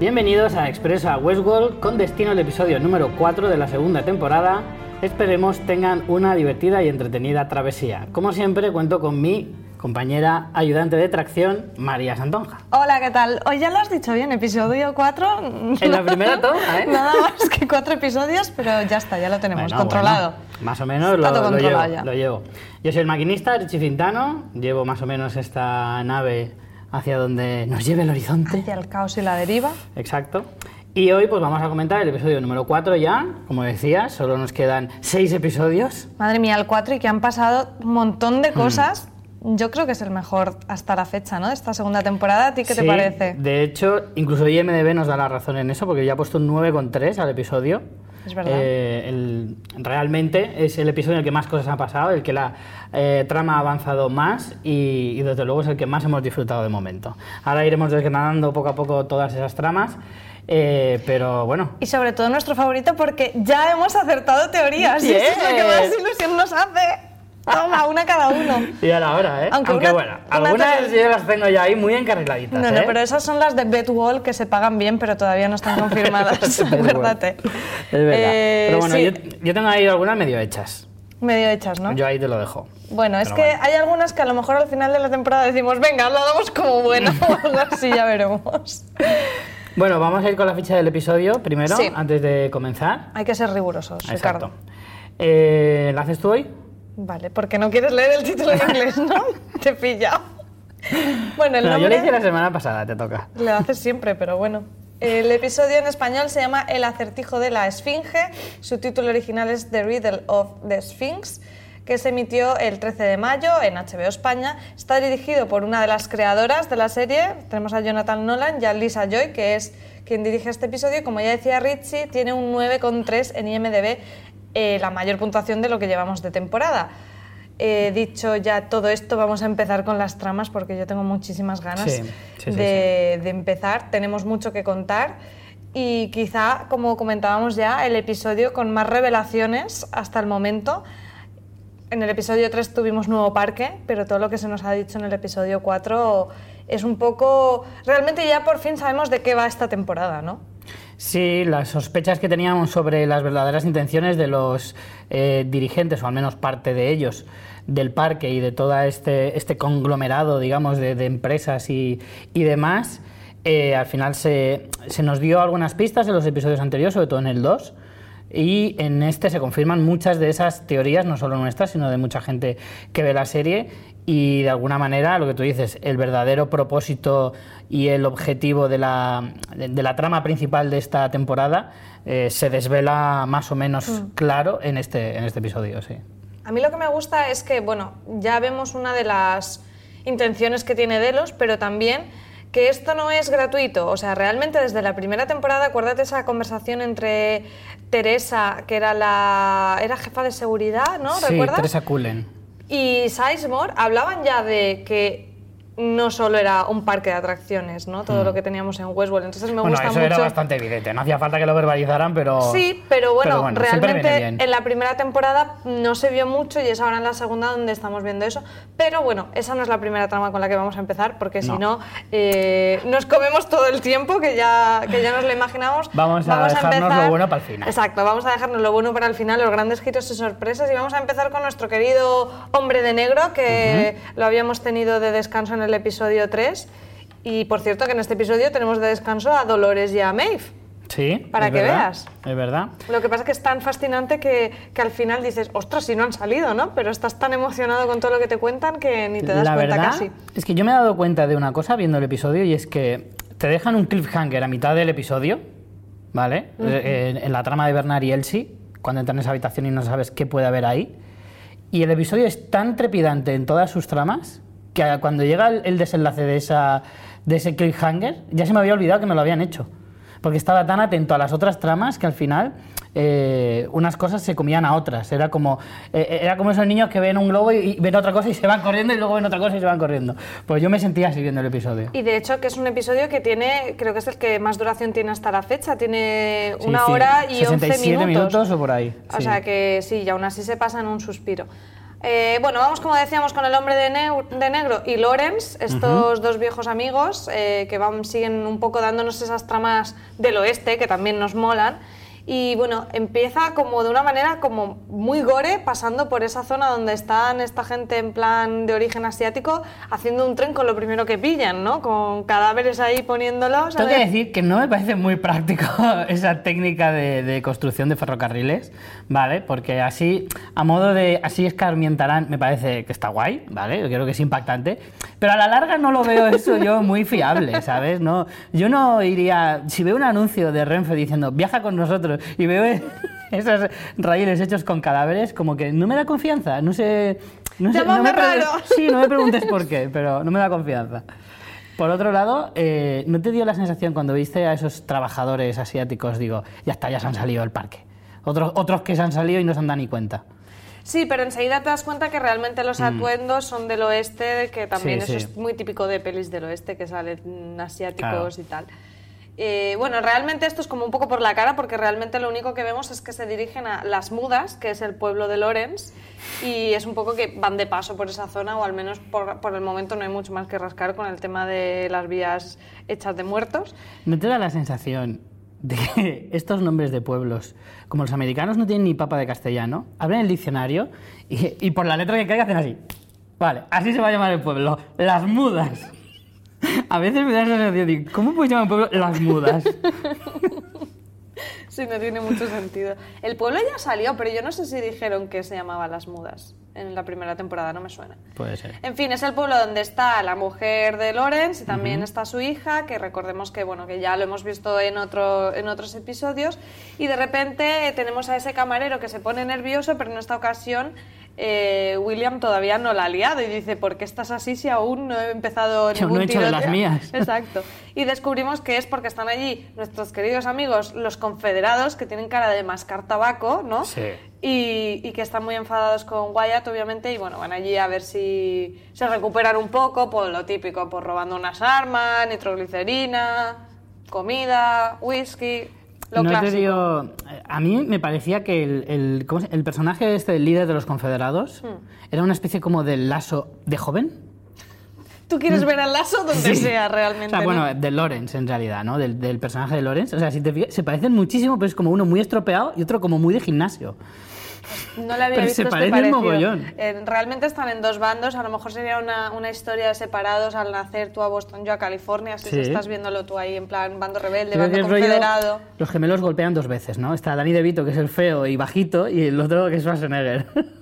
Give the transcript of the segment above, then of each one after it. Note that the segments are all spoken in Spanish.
Bienvenidos a Expresa Westworld con destino al episodio número 4 de la segunda temporada. Esperemos tengan una divertida y entretenida travesía. Como siempre cuento con mi compañera ayudante de tracción, María Santonja. Hola, ¿qué tal? Hoy ya lo has dicho bien, episodio 4. En la primera toma, ¿eh? Nada más que cuatro episodios, pero ya está, ya lo tenemos Bueno, controlado. bueno, más o menos lo, llevo, lo llevo. Yo soy el maquinista, Richie Fintano. Llevo más o menos esta nave hacia donde nos lleve el horizonte. Hacia el caos y la deriva. Exacto. Y hoy pues vamos a comentar el episodio número 4 ya. Como decías, solo nos quedan 6 episodios. Madre mía, el 4 y que han pasado un montón Mm. de cosas. Yo creo que es el mejor hasta la fecha, ¿no? De esta segunda temporada. ¿A ti qué te Sí, parece? De hecho, incluso IMDB nos da la razón en eso, porque ya ha puesto un 9,3 al episodio. Es verdad. Eh, el- realmente es el episodio en el que más cosas han pasado, el que la eh, trama ha avanzado más y, y desde luego es el que más hemos disfrutado de momento. Ahora iremos desgranando poco a poco todas esas tramas, eh, pero bueno. Y sobre todo nuestro favorito porque ya hemos acertado teorías. Y eso es lo que más ilusión nos hace. Toma, una cada uno. Y a la hora, ¿eh? Aunque Aunque, una- bueno, una algunas yo las tengo ya ahí muy encarriladitas. No, no, ¿eh? pero esas son las de Bedwall que se pagan bien, pero todavía no están confirmadas. Acuérdate. Es verdad. Eh, pero bueno, sí, yo, yo tengo ahí algunas medio hechas. Medio hechas, ¿no? Yo ahí te lo dejo. Bueno, es Pero que bueno. hay algunas que a lo mejor al final de la temporada decimos, venga, lo damos como bueno o algo así, ya veremos. Bueno, vamos a ir con la ficha del episodio primero, Sí. antes de comenzar. Hay que ser rigurosos, Exacto. Ricardo. Eh, ¿La haces tú hoy? Vale, porque no quieres leer el título en inglés, ¿no? Te he pillado. Bueno, el No, yo nombre le hice la semana pasada, te toca. lo haces siempre, pero bueno. El episodio en español se llama El acertijo de la Esfinge. Su título original es The Riddle of the Sphinx, que se emitió el 13 de mayo en HBO España. Está dirigido por una de las creadoras de la serie. Tenemos a Jonathan Nolan y a Lisa Joy, que es quien dirige este episodio. Como ya decía Richie, tiene un 9,3 en IMDb, eh, la mayor puntuación de lo que llevamos de temporada. Eh, dicho ya todo esto, vamos a empezar con las tramas porque yo tengo muchísimas ganas Sí, sí, sí, de, de empezar. Tenemos mucho que contar y quizá, como comentábamos ya, el episodio con más revelaciones hasta el momento. En el episodio 3 tuvimos nuevo parque, pero todo lo que se nos ha dicho en el episodio 4 es un poco... Realmente ya por fin sabemos de qué va esta temporada, ¿no? Sí, las sospechas que teníamos sobre las verdaderas intenciones de los eh, dirigentes, o al menos parte de ellos, del parque y de todo este, este conglomerado, digamos, de, empresas y, y demás, eh, al final se, se nos dio algunas pistas en los episodios anteriores, sobre todo en el 2. Y en este se confirman muchas de esas teorías, no solo nuestras, sino de mucha gente que ve la serie. Y de alguna manera, lo que tú dices, el verdadero propósito y el objetivo de la, de, la trama principal de esta temporada eh, se desvela más o menos claro en este, en este episodio, sí. A mí lo que me gusta es que, bueno, ya vemos una de las intenciones que tiene Delos, pero también que esto no es gratuito. O sea, realmente desde la primera temporada, acuérdate esa conversación entre Teresa, que era la era jefa de seguridad, ¿no? Sí, ¿Recuerdas? Teresa Cullen. Y Sizemore hablaban ya de que no solo era un parque de atracciones, ¿no? Todo lo que teníamos en Westworld. Entonces me. Bueno, gusta eso mucho. era bastante evidente, no hacía falta que lo verbalizaran, pero... Sí, pero bueno, siempre viene realmente en la primera temporada no se vio mucho y es ahora en la segunda donde estamos viendo eso. Pero bueno, esa no es la primera trama con la que vamos a empezar, porque si No. no, eh, nos comemos todo el tiempo que ya, que ya nos lo imaginamos. Vamos a dejarnos lo bueno para el final. Exacto, vamos a dejarnos lo bueno para el final, los grandes giros y sorpresas. Y vamos a empezar con nuestro querido hombre de negro, que lo habíamos tenido de descanso en el episodio 3. Y por cierto, que en este episodio tenemos de descanso a Dolores y a Maeve. Sí, Para es que verdad, veas. Es verdad. Lo que pasa es que es tan fascinante que, que al final dices, ostras, si no han salido, ¿no? Pero estás tan emocionado con todo lo que te cuentan que ni te das la cuenta verdad casi. es que yo me he dado cuenta de una cosa viendo el episodio y es que te dejan un cliffhanger a mitad del episodio, ¿vale? Eh, en, en la trama de Bernard y Elsie, cuando entran en esa habitación y no sabes qué puede haber ahí. Y el episodio es tan trepidante en todas sus tramas que cuando llega el, el desenlace de, esa, de ese cliffhanger, ya se me había olvidado que me lo habían hecho. Porque estaba tan atento a las otras tramas que al final eh, unas cosas se comían a otras. Era como, eh, era como esos niños que ven un globo y, y ven otra cosa y se van corriendo y luego ven otra cosa y se van corriendo. Pues yo me sentía así viendo el episodio. Y de hecho que es un episodio que tiene, creo que es el que más duración tiene hasta la fecha, tiene Sí, una sí, hora y 11 67 minutos. minutos o por ahí. O sí. sea que sí, y aún así se pasa en un suspiro. Eh, bueno, vamos como decíamos con el hombre de, negro y Lawrence, estos dos viejos amigos eh, que van, siguen un poco dándonos esas tramas del oeste que también nos molan. Y bueno, empieza como de una manera como muy gore, pasando por esa zona donde están esta gente en plan de origen asiático, haciendo un tren con lo primero que pillan, ¿no? Con cadáveres ahí poniéndolos. Tengo que decir que no me parece muy práctico esa técnica de, de construcción de ferrocarriles, ¿vale? Porque así, a modo de así escarmientarán, me parece que está guay, ¿vale? Yo creo que es impactante. Pero a la larga no lo veo eso yo muy fiable, ¿sabes? No, yo no iría, si veo un anuncio de Renfe diciendo viaja con nosotros y veo esos raíles hechos con cadáveres, como que no me da confianza, no sé... No sé no me raro. Sí, no me preguntes por qué, pero no me da confianza. Por otro lado, eh, ¿no te dio la sensación cuando viste a esos trabajadores asiáticos, digo, ya está, ya se han salido del parque? Otros, otros que se han salido y no se han dado ni cuenta. Sí, pero enseguida te das cuenta que realmente los atuendos son del oeste, que también Mm. Sí, eso sí. es muy típico de pelis del oeste, que salen asiáticos Claro. y tal. Eh, bueno, realmente esto es como un poco por la cara, porque realmente lo único que vemos es que se dirigen a Las Mudas, que es el pueblo de Lorenz, y es un poco que van de paso por esa zona, o al menos por, el momento no hay mucho más que rascar con el tema de las vías hechas de muertos. ¿No te da la sensación de que estos nombres de pueblos, como los americanos no tienen ni papa de castellano, abren el diccionario y, y por la letra que caiga hacen así? Vale, así se va a llamar el pueblo, Las Mudas. A veces me da la sensación de, ¿cómo puedes llamar un pueblo Las Mudas? Sí, no tiene mucho sentido. El pueblo ya salió, pero yo no sé si dijeron que se llamaba Las Mudas en la primera temporada, no me suena. Puede ser. En fin, es el pueblo donde está la mujer de Lorenz y también está su hija, que recordemos que bueno, que ya lo hemos visto en otro, en otros episodios. Y de repente eh, tenemos a ese camarero que se pone nervioso, pero en esta ocasión eh, William todavía no la ha liado y dice, ¿por qué estás así si aún no he empezado Si aún no ningún he hecho de las tiroteo?". mías. Exacto. Y descubrimos que es porque están allí nuestros queridos amigos, los confederados, que tienen cara de mascar tabaco, ¿no? Sí. Y, y que están muy enfadados con Wyatt, obviamente, y bueno, van allí a ver si se recuperan un poco, por lo típico, por robando unas armas, nitroglicerina, comida, whisky, lo no clásico. te digo, a mí me parecía que el, el, ¿cómo se- el personaje este, el líder de los confederados, Hmm. era una especie como de lazo de joven. Tú quieres ver al lazo donde Sí. sea realmente. O sea, ¿no? bueno, de Lawrence en realidad, ¿no? Del, del personaje de Lawrence. O sea, si te fijas, se parecen muchísimo, pero es como uno muy estropeado y otro como muy de gimnasio. No le había Pero visto se este parecen parecido. mogollón. Eh, realmente están en dos bandos. A lo mejor sería una, una historia de separados al nacer tú a Boston, yo a California. Así Sí. estás viéndolo tú ahí en plan bando rebelde, Creo bando rollo, confederado. los gemelos golpean dos veces, ¿no? Está Danny DeVito, que es el feo y bajito, y el otro que es Schwarzenegger.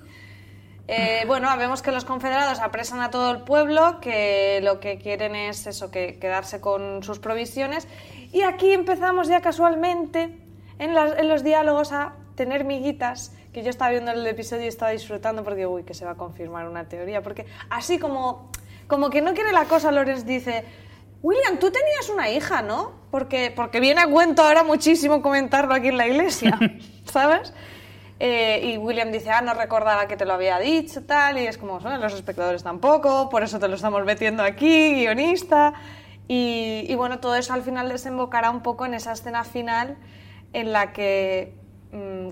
Eh, bueno, vemos que los confederados apresan a todo el pueblo, que lo que quieren es eso, que quedarse con sus provisiones. Y aquí empezamos ya casualmente en, las- en los diálogos a tener miguitas, que yo estaba viendo el episodio y estaba disfrutando porque, uy, que se va a confirmar una teoría. Porque así como, como que no quiere la cosa, Lorenz dice, William, tú tenías una hija, ¿no? Porque, porque viene a cuento ahora muchísimo comentarlo aquí en la iglesia, ¿sabes? Eh, y William dice, ah, no recordaba que te lo había dicho, tal, y es como, "Bueno, los espectadores tampoco, por eso te lo estamos metiendo aquí, guionista. Y, y bueno, todo eso al final desembocará un poco en esa escena final en la que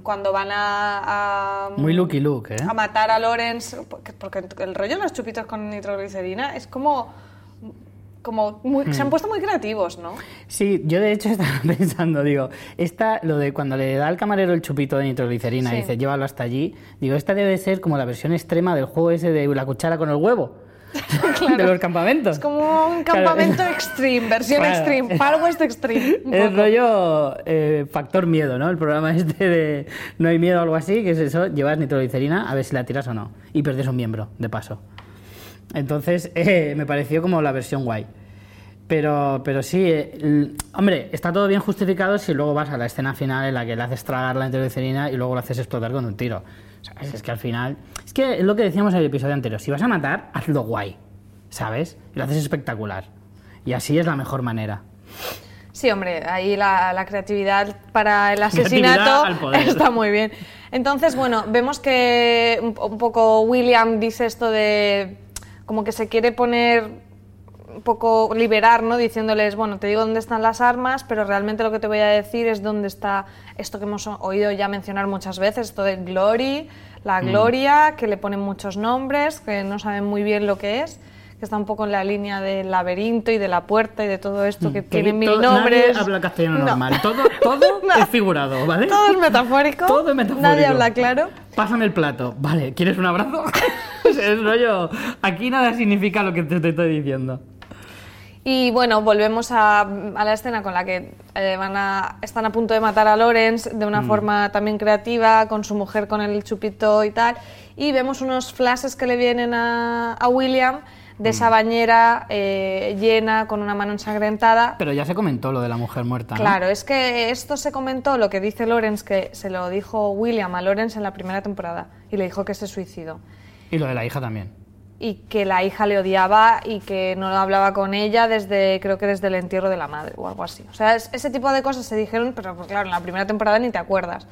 cuando van a, a- Muy Lucky Luke, ¿eh? a matar a Lorenz, porque, porque el rollo de los chupitos con nitroglicerina es como... como muy- se han puesto muy creativos, ¿no? Sí, yo de hecho estaba pensando, digo, esta, lo de cuando le da al camarero el chupito de nitroglicerina Sí. y dice, llévalo hasta allí, digo, esta debe ser como la versión extrema del juego ese de la cuchara con el huevo, de los campamentos. Es como un Claro. campamento extreme, versión Claro. extreme, Far West Extreme. El rollo eh, factor miedo, ¿no? El programa este de no hay miedo o algo así, que es eso, llevas nitroglicerina a ver si la tiras o no. Y perdes un miembro, de paso. Entonces, eh, me pareció como la versión guay. Pero, pero sí, eh, el- hombre, está todo bien justificado si luego vas a la escena final en la que le haces tragar la nitroglicerina y luego lo haces explotar con un tiro. Es que al final... Es que es lo que decíamos en el episodio anterior. Si vas a matar, hazlo guay. ¿Sabes? Y lo haces espectacular. Y así es la mejor manera. Sí, hombre, ahí la, la creatividad para el asesinato está muy bien. Entonces, bueno, vemos que un, un poco William dice esto de como que se quiere poner un poco liberar, ¿no? Diciéndoles, bueno, te digo dónde están las armas, pero realmente lo que te voy a decir es dónde está esto que hemos oído ya mencionar muchas veces, esto de Glory, la Mm. Gloria, que le ponen muchos nombres, que no saben muy bien lo que es, que está un poco en la línea del laberinto y de la puerta y de todo esto, que tiene mil todo- nombres. Nadie habla castellano No. normal. Todo, todo No. es figurado, ¿vale? Todo es metafórico. Todo es metafórico. Nadie habla claro. Pásame el plato. Vale, ¿quieres un abrazo? es rollo. Aquí nada significa lo que te, te estoy diciendo. Y bueno, volvemos a, a la escena con la que eh, van a, están a punto de matar a Lawrence de Mm. una forma también creativa, con su mujer con el chupito y tal. Y vemos unos flashes que le vienen a, a William de Mm. esa bañera eh, llena con una mano ensangrentada. Pero ya se comentó lo de la mujer muerta. ¿no? Claro, es que esto se comentó, lo que dice Lawrence, que se lo dijo William a Lawrence en la primera temporada y le dijo que se suicidó. Y lo de la hija también. Y que la hija le odiaba y que no hablaba con ella desde creo que desde el entierro de la madre o algo así. O sea, es- ese tipo de cosas se dijeron, pero pues, claro, en la primera temporada ni te acuerdas.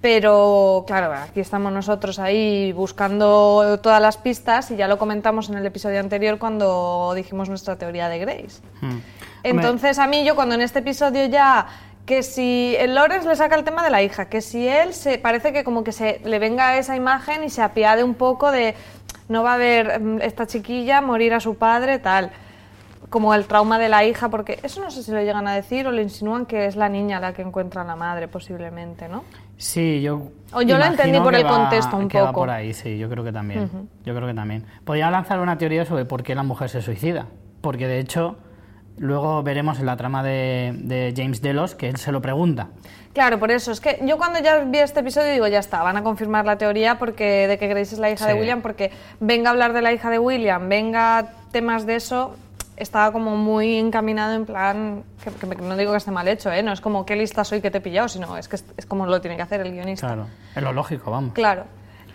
Pero claro, aquí estamos nosotros ahí buscando todas las pistas y ya lo comentamos en el episodio anterior cuando dijimos nuestra teoría de Grace. Hmm. Entonces a mí yo cuando en este episodio ya que si el Lawrence le saca el tema de la hija, que si él se parece que como que se le venga esa imagen y se apiade un poco de no va a ver mm, esta chiquilla morir a su padre tal como el trauma de la hija porque eso no sé si lo llegan a decir o le insinúan que es la niña la que encuentra a la madre posiblemente, ¿no? Sí, yo. O yo lo entendí por el va- contexto un que va poco. por ahí, sí, yo creo que también. Yo creo que también. Podría lanzar una teoría sobre por qué la mujer se suicida. Porque de hecho, luego veremos en la trama de, de James Delos que él se lo pregunta. Claro, por eso. Es que yo cuando ya vi este episodio digo, ya está, van a confirmar la teoría porque de que Grace es la hija de. William, porque venga a hablar de la hija de William, venga temas de eso, estaba como muy encaminado en plan, que, no digo que esté mal hecho, ¿eh? no es como qué lista soy que te he pillado, sino es que es, es como lo tiene que hacer el guionista. Claro, es lo lógico, vamos. Claro.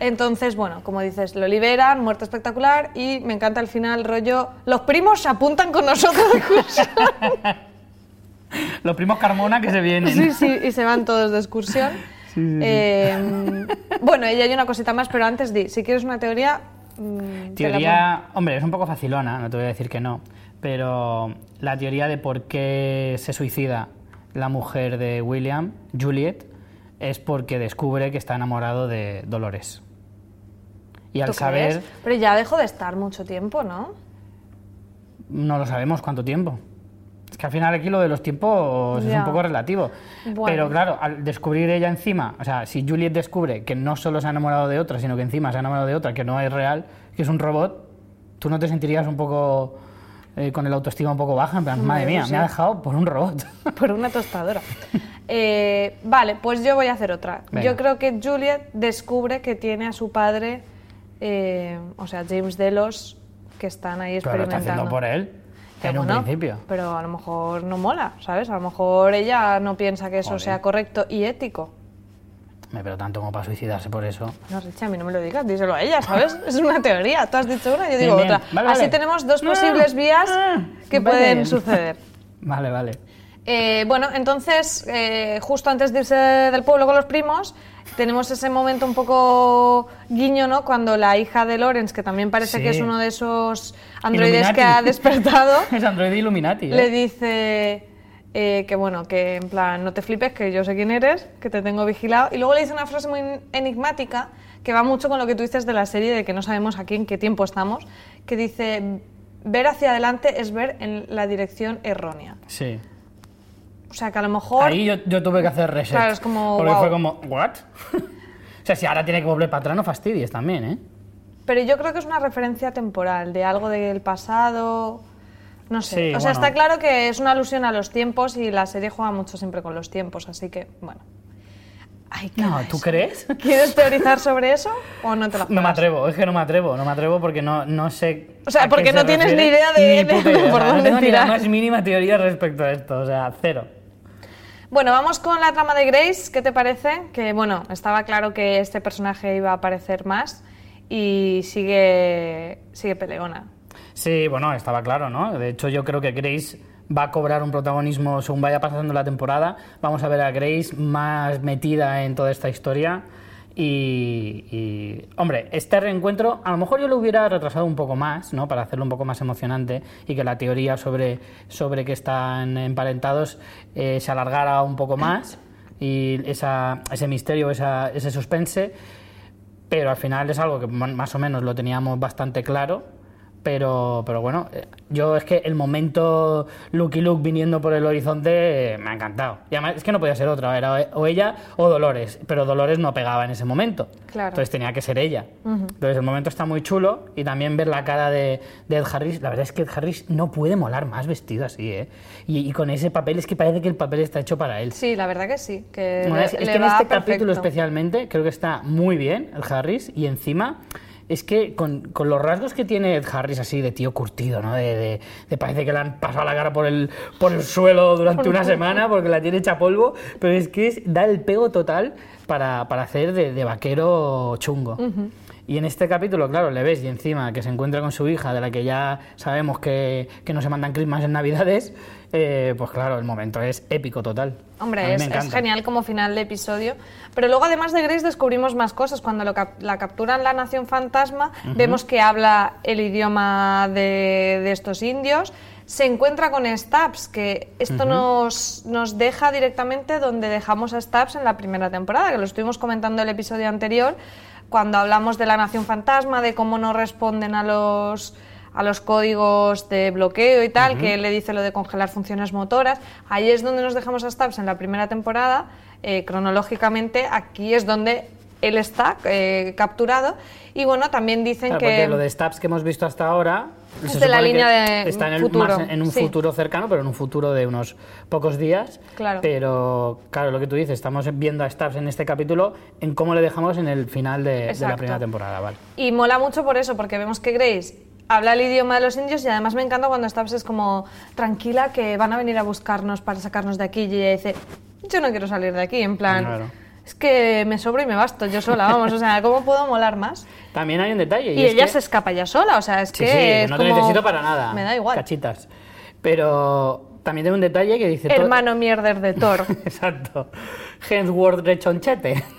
Entonces, bueno, como dices, lo liberan, muerte espectacular y me encanta el final, rollo, los primos se apuntan con nosotros. Los primos Carmona que se vienen. Sí, sí, y se van todos de excursión. Eh, bueno, y hay una cosita más, pero antes di, si quieres una teoría... mm, te Teoría, hombre, es un poco facilona, no te voy a decir que no, pero la teoría de por qué se suicida la mujer de William, Juliet, es porque descubre que está enamorado de Dolores. Y al ¿Tú saber, crees? Pero ya dejó de estar mucho tiempo, ¿no? no lo sabemos cuánto tiempo. Es que al final aquí lo de los tiempos es un poco relativo. Bueno. Pero claro, al descubrir ella encima, o sea, si Juliet descubre que no solo se ha enamorado de otra, sino que encima se ha enamorado de otra, que no es real, que es un robot, ¿tú no te sentirías un poco eh, con el autoestima un poco baja? En plan, madre mía, sí. me ha dejado por un robot. Por una tostadora. Eh, vale, pues yo voy a hacer otra. Venga. Yo creo que Juliet descubre que tiene a su padre, eh, o sea, James Delos, que están ahí Pero lo está experimentando. haciendo por él, Que en un principio. Pero a lo mejor no mola, ¿sabes? A lo mejor ella no piensa que eso Joder. sea correcto y ético. Me pero tanto como para suicidarse por eso. No, Richie, a mí no me lo digas, díselo a ella, ¿sabes? Es una teoría. Tú has dicho una, yo digo Bien, bien. otra. Vale, Así vale. tenemos dos Ah, posibles vías ah, que vale. pueden suceder. Vale, vale. Eh, bueno, entonces, eh, justo antes de irse del pueblo con los primos, tenemos ese momento un poco guiño, ¿no? Cuando la hija de Lawrence, que también parece Sí. que es uno de esos androides Illuminati. que ha despertado, es Android Illuminati. ¿eh? le dice eh, que bueno, que en plan, no te flipes, que yo sé quién eres, que te tengo vigilado. Y luego le dice una frase muy enigmática que va mucho con lo que tú dices de la serie, de que no sabemos aquí en qué tiempo estamos, que dice, ver hacia adelante es ver en la dirección errónea. Sí. O sea, que a lo mejor... Ahí yo, yo tuve que hacer reset. Claro, es como, Porque guau. fue como, ¿what? o sea, si ahora tiene que volver para atrás, no fastidies también, ¿eh? Pero yo creo que es una referencia temporal, de algo del pasado... No sé. Sí, o sea, bueno. está claro que es una alusión a los tiempos y la serie juega mucho siempre con los tiempos, así que, bueno. Ay, qué No, ¿tú crees? ¿Quieres teorizar sobre eso o no te la No me atrevo, es que no me atrevo, no me atrevo porque no, no sé. O sea, porque se no tienes refiere, ni idea de- ni puta de idea, por o sea, dónde No tengo ni tirar. la más mínima teoría respecto a esto, o sea, cero. Bueno, vamos con la trama de Grace, ¿qué te parece? Que, bueno, estaba claro que este personaje iba a aparecer más y sigue, sigue peleona. Sí, bueno, estaba claro, ¿no? De hecho, yo creo que Grace va a cobrar un protagonismo según vaya pasando la temporada. Vamos a ver a Grace más metida en toda esta historia Y, y, hombre, este reencuentro a lo mejor yo lo hubiera retrasado un poco más, ¿no? Para hacerlo un poco más emocionante y que la teoría sobre, sobre que están emparentados eh, se alargara un poco más y esa, ese misterio, esa, ese suspense, pero al final es algo que más o menos lo teníamos bastante claro pero, pero bueno, eh, yo es que el momento Lucky Luke viniendo por el horizonte eh, me ha encantado. Y además es que no podía ser otra, era o ella o Dolores, pero Dolores no pegaba en ese momento. Claro. Entonces tenía que ser ella. Entonces el momento está muy chulo y también ver la cara de, de, Ed Harris. La verdad es que Ed Harris no puede molar más vestido así, ¿eh? Y, y, con ese papel es que parece que el papel está hecho para él. Sí, la verdad que sí. Que bueno, le, es, es le que en este perfecto. capítulo especialmente creo que está muy bien el Harris y encima es que con, con, los rasgos que tiene Ed Harris así de tío curtido, ¿no? De, de, de, parece que le han pasado la cara por el, por el suelo durante una semana porque la tiene hecha polvo, pero es que es, da el pego total para, para hacer de, de, vaquero chungo. Uh -huh. Y en este capítulo, claro, le ves y encima que se encuentra con su hija, de la que ya sabemos que, que no se mandan Christmas en Navidades, eh, pues claro, el momento es épico total. Hombre, es, es, genial como final de episodio. Pero luego, además de Grace, descubrimos más cosas. Cuando lo cap la capturan la Nación Fantasma, uh -huh. vemos que habla el idioma de, de, estos indios. Se encuentra con Stabs, que esto uh -huh. nos, nos deja directamente donde dejamos a Stabs en la primera temporada, que lo estuvimos comentando en el episodio anterior, cuando hablamos de la Nación Fantasma, de cómo no responden a los a los códigos de bloqueo y tal, uh -huh. que él le dice lo de congelar funciones motoras. Ahí es donde nos dejamos a Stubbs en la primera temporada, eh, cronológicamente, aquí es donde él está eh, capturado. Y bueno, también dicen claro, que... Porque lo de Stubbs que hemos visto hasta ahora... Es de la línea de está en, el, futuro. Más en un sí. futuro cercano, pero en un futuro de unos pocos días. Claro. Pero, claro, lo que tú dices, estamos viendo a Stubbs en este capítulo en cómo le dejamos en el final de, de la primera temporada. Vale. Y mola mucho por eso, porque vemos que Grace habla el idioma de los indios y además me encanta cuando Stubbs es como tranquila que van a venir a buscarnos para sacarnos de aquí y ella dice yo no quiero salir de aquí en plan claro. Es que me sobro y me basto yo sola vamos o sea cómo puedo molar más también hay un detalle y, y ella que... se escapa ya sola o sea es sí, que sí, es no como... te necesito para nada me da igual. cachitas. Pero también tengo un detalle que dice hermano mierder de Thor. Exacto. Hemsworth rechonchete.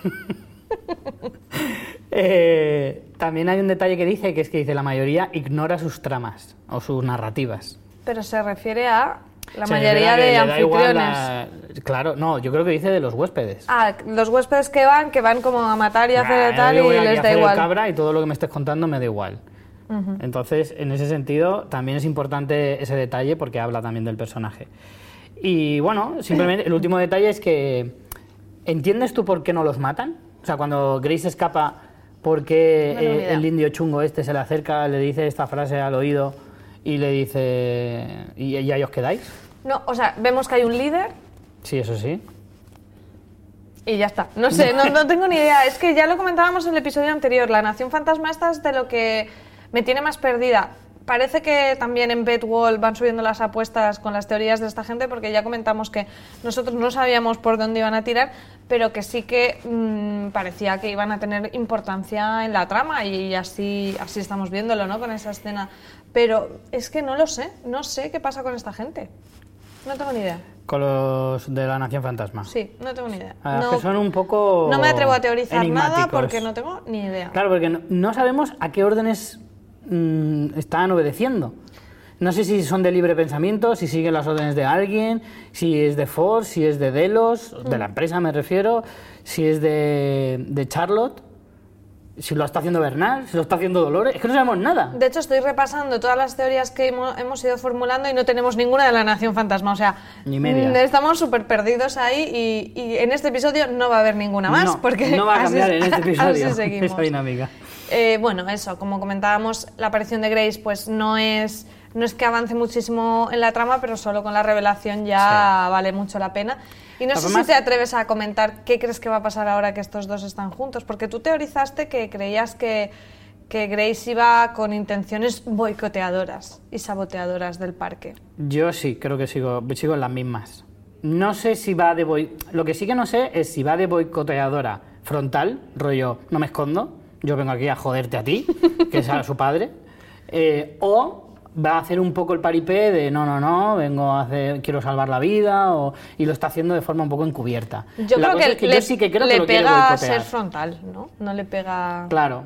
Eh, también hay un detalle que dice que es que dice la mayoría ignora sus tramas o sus narrativas. Pero se refiere a la se mayoría de anfitriones. La... Claro, no, yo creo que dice de los huéspedes. Ah, los huéspedes que van, que van como a matar y a hacer de tal y les da igual. cabra y todo lo que me estés contando me da igual. Uh -huh. Entonces, en ese sentido, también es importante ese detalle porque habla también del personaje. Y bueno, simplemente el último detalle es que ¿entiendes tú por qué no los matan? O sea, cuando Grace escapa, ¿por qué eh, el indio chungo este se le acerca, le dice esta frase al oído y le dice, ¿y, y ahí os quedáis? No, o sea, vemos que hay un líder. Sí, eso sí. Y ya está. No sé, no, no, tengo ni idea. Es que ya lo comentábamos en el episodio anterior. La Nación Fantasma esta es de lo que me tiene más perdida. Parece que también en Bedwall van subiendo las apuestas con las teorías de esta gente, porque ya comentamos que nosotros no sabíamos por dónde iban a tirar, pero que sí que mmm, parecía que iban a tener importancia en la trama y así, así estamos viéndolo, ¿no? Con esa escena. Pero es que no lo sé, no sé qué pasa con esta gente. No tengo ni idea. Con los de la Nación Fantasma. Sí, no tengo ni idea. Ah, no, que son un poco. No me atrevo a teorizar nada porque no tengo ni idea. Claro, porque no, no sabemos a qué órdenes mmm, están obedeciendo. No sé si son de libre pensamiento, si siguen las órdenes de alguien, si es de Ford, si es de Delos, mm. de la empresa me refiero, si es de, de Charlotte si lo está haciendo Bernal, si lo está haciendo Dolores, es que no sabemos nada. De hecho, estoy repasando todas las teorías que hemos, ido formulando y no tenemos ninguna de la Nación Fantasma, o sea, Ni media. estamos súper perdidos ahí y, y, en este episodio no va a haber ninguna más. No, porque no va a cambiar así, en este episodio así seguimos. esa dinámica. Eh, bueno, eso, como comentábamos, la aparición de Grace pues no es, no es que avance muchísimo en la trama, pero solo con la revelación ya sí. vale mucho la pena. Y no sé si te atreves a comentar qué crees que va a pasar ahora que estos dos están juntos, porque tú teorizaste que creías que, que Grace iba con intenciones boicoteadoras y saboteadoras del parque. Yo sí, creo que sigo, sigo en las mismas. No sé si va de boi... Lo que sí que no sé es si va de boicoteadora frontal, rollo, no me escondo, yo vengo aquí a joderte a ti, que es a su padre, eh, o va a hacer un poco el paripé de no, no, no, vengo a hacer, quiero salvar la vida, o, y lo está haciendo de forma un poco encubierta. Yo La creo que, es que le, yo sí que creo le que lo pega ser frontal, ¿no? No le pega... Claro,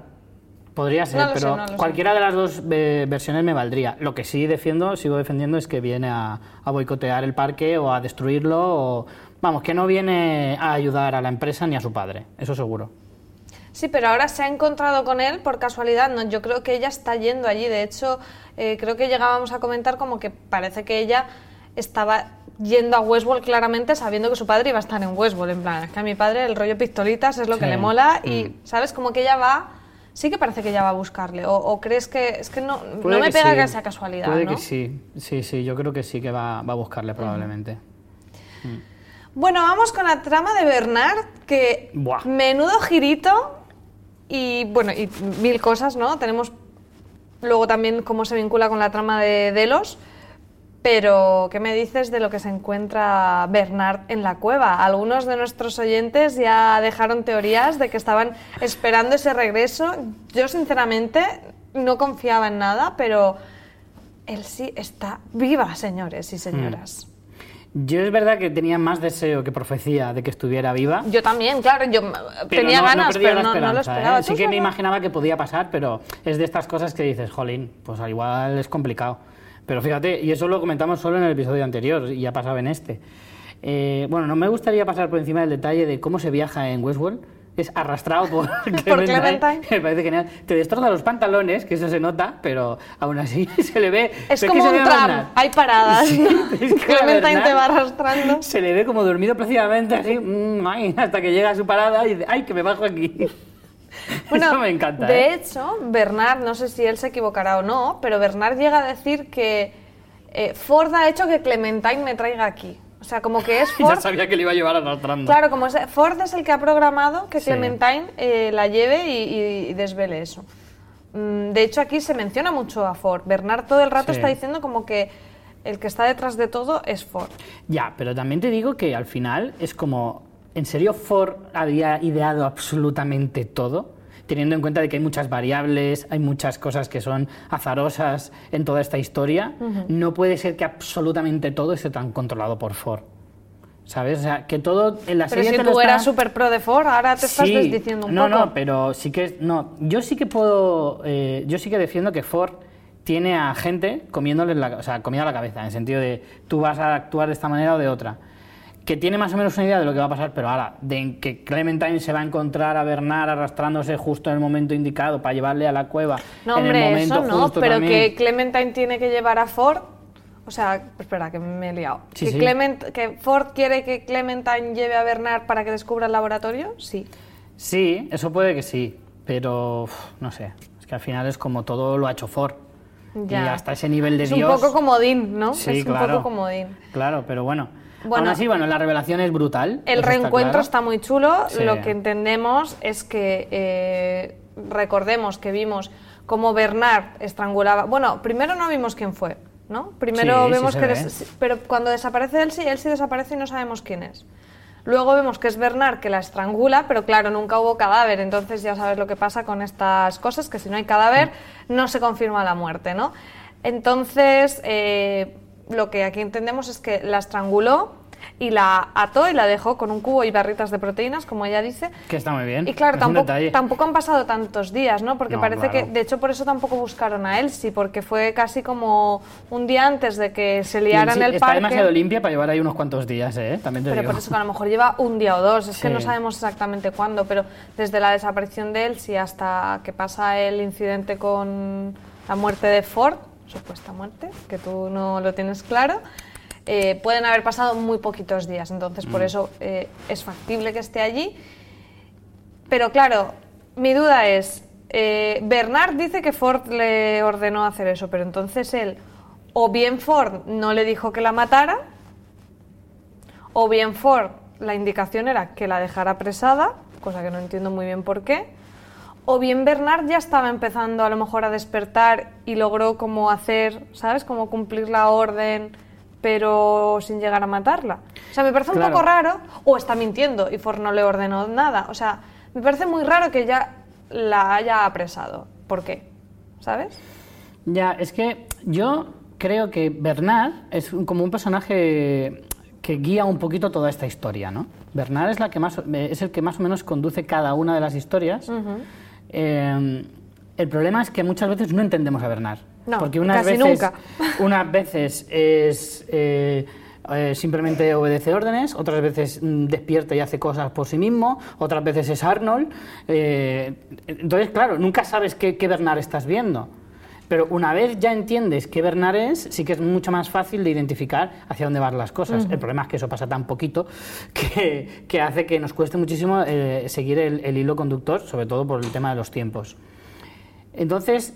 podría ser, No lo sé, pero no lo sé. cualquiera de las dos eh, versiones me valdría. Lo que sí defiendo, sigo defendiendo, es que viene a, a boicotear el parque o a destruirlo, o vamos, que no viene a ayudar a la empresa ni a su padre, eso seguro. Sí, pero ahora se ha encontrado con él por casualidad. No, yo creo que ella está yendo allí. De hecho, eh, creo que llegábamos a comentar como que parece que ella estaba yendo a Westworld claramente sabiendo que su padre iba a estar en Westworld. En plan, es que a mi padre el rollo pistolitas es lo que le mola y, Mm. ¿sabes? Como que ella va... Sí que parece que ella va a buscarle. O, o crees que... Es que no, me que pega sí. que sea casualidad, Puede ¿no? que sí, sí, sí, yo creo que sí que va, va a buscarle probablemente. Bueno, vamos con la trama de Bernard, que Buah. menudo girito y bueno, y mil cosas, ¿no? Tenemos luego también cómo se vincula con la trama de Delos, pero ¿qué me dices de lo que se encuentra Bernard en la cueva? Algunos de nuestros oyentes ya dejaron teorías de que estaban esperando ese regreso. Yo sinceramente no confiaba en nada, pero él sí está viva, señores y señoras. Yo es verdad que tenía más deseo que profecía de que estuviera viva. Yo también, claro, yo pero tenía no- no ganas, perdía pero no, no lo esperanza, ¿eh? esperaba. Sí ¿Tú que me imaginaba que podía pasar, pero es de estas cosas que dices, jolín, pues al igual es complicado. Pero fíjate, y eso lo comentamos solo en el episodio anterior, y ya pasaba en este. Eh, bueno, no me gustaría pasar por encima del detalle de cómo se viaja en Westworld. Es arrastrado por, Clementine. Me parece genial. Te destroza los pantalones, que eso se nota, pero aún así se le ve. Es ¿ves que como un tram, hay paradas. Sí, ¿no? es que a Clementine te va arrastrando. Se le ve como dormido plácidamente, así, mm, hasta que llega a su parada y dice, ay, que me bajo aquí. Bueno, Eso me encanta. de ¿eh? hecho, Bernard, no sé si él se equivocará o no, pero Bernard llega a decir que eh, Ford ha hecho que Clementine me traiga aquí. O sea, como que es ya Ford. sabía que le iba a llevar arrastrando. Claro, como es, Ford es el que ha programado que Sí. Clementine eh, la lleve y, desvele eso. Mm, De hecho, aquí se menciona mucho a Ford. Bernard todo el rato Sí. está diciendo como que el que está detrás de todo es Ford. Ya, pero también te digo que al final es como, ¿en serio Ford había ideado absolutamente todo? Teniendo en cuenta de que hay muchas variables, hay muchas cosas que son azarosas en toda esta historia, no puede ser que absolutamente todo esté tan controlado por Ford. ¿Sabes? O sea, que todo en la Pero serie si te lo tú está- eras súper pro de Ford, ahora te estás desdiciendo un no, poco. No, pero sí que no. Yo sí que puedo, eh, yo sí que defiendo que Ford tiene a gente comiéndole la, o sea, comida a la cabeza, en el sentido de tú vas a actuar de esta manera o de otra. Que tiene más o menos una idea de lo que va a pasar, pero ahora, de que Clementine se va a encontrar a Bernard arrastrándose justo en el momento indicado para llevarle a la cueva. No, en el hombre, momento eso no, justo pero también. que Clementine tiene que llevar a Ford. O sea, espera, que me he liado. Sí, que, sí. Clement- que Ford quiere que Clementine lleve a Bernard para que descubra el laboratorio, sí. Sí, eso puede que sí, pero uf, no sé. Es que al final es como todo lo ha hecho Ford. Y Ya. hasta ese nivel de es Dios. un poco comodín, ¿no? Sí, es claro. un poco comodín. Claro, pero bueno. Bueno. Aún así, bueno, la revelación es brutal. El reencuentro claro. está muy chulo. Sí. Lo que entendemos es que eh, recordemos que vimos cómo Bernard estrangulaba. Bueno, primero no vimos quién fue, ¿no? Primero Sí, vemos que. des- pero cuando desaparece él sí, él sí desaparece y no sabemos quién es. Luego vemos que es Bernard que la estrangula, pero claro, nunca hubo cadáver, entonces ya sabes lo que pasa con estas cosas, que si no hay cadáver no se confirma la muerte, ¿no? Entonces, eh, lo que aquí entendemos es que la estranguló y la ató y la dejó con un cubo y barritas de proteínas, como ella dice. Que está muy bien. Y claro, tampoco, tampoco han pasado tantos días, ¿no? Porque No, parece claro. que, de hecho, por eso tampoco buscaron a Elsie, porque fue casi como un día antes de que se liara Sí, en el está parque. demasiado limpia para llevar ahí unos cuantos días, ¿eh? También te Pero digo. por eso que a lo mejor lleva un día o dos, es que Sí. no sabemos exactamente cuándo, pero desde la desaparición de Elsie hasta que pasa el incidente con la muerte de Ford, supuesta muerte, que tú no lo tienes claro, eh, pueden haber pasado muy poquitos días, entonces Mm. por eso eh, es factible que esté allí. Pero claro, mi duda es, eh, Bernard dice que Ford le ordenó hacer eso, pero entonces él, o bien Ford no le dijo que la matara, o bien Ford, la indicación era que la dejara apresada, cosa que no entiendo muy bien por qué, o bien Bernard ya estaba empezando a lo mejor a despertar y logró como hacer, ¿sabes? Como cumplir la orden, pero sin llegar a matarla. O sea, me parece un Claro. poco raro, o está mintiendo y Ford no le ordenó nada. O sea, me parece muy raro que ya la haya apresado. ¿Por qué? ¿Sabes? Ya, es que Yo creo que Bernard es como un personaje que guía un poquito toda esta historia, ¿no? Bernard es, la que más, eh, es el que más o menos conduce cada una de las historias. Eh, el problema es que muchas veces no entendemos a Bernard. No, porque unas casi veces, nunca. unas veces es eh, eh, simplemente obedece órdenes, otras veces mm, despierta y hace cosas por sí mismo, otras veces es Arnold. eh, entonces, claro, nunca sabes qué, qué Bernard estás viendo. Pero una vez ya entiendes qué Bernard es, sí que es mucho más fácil de identificar hacia dónde van las cosas. El problema es que eso pasa tan poquito que, que hace que nos cueste muchísimo eh, seguir el, el hilo conductor, sobre todo por el tema de los tiempos. Entonces,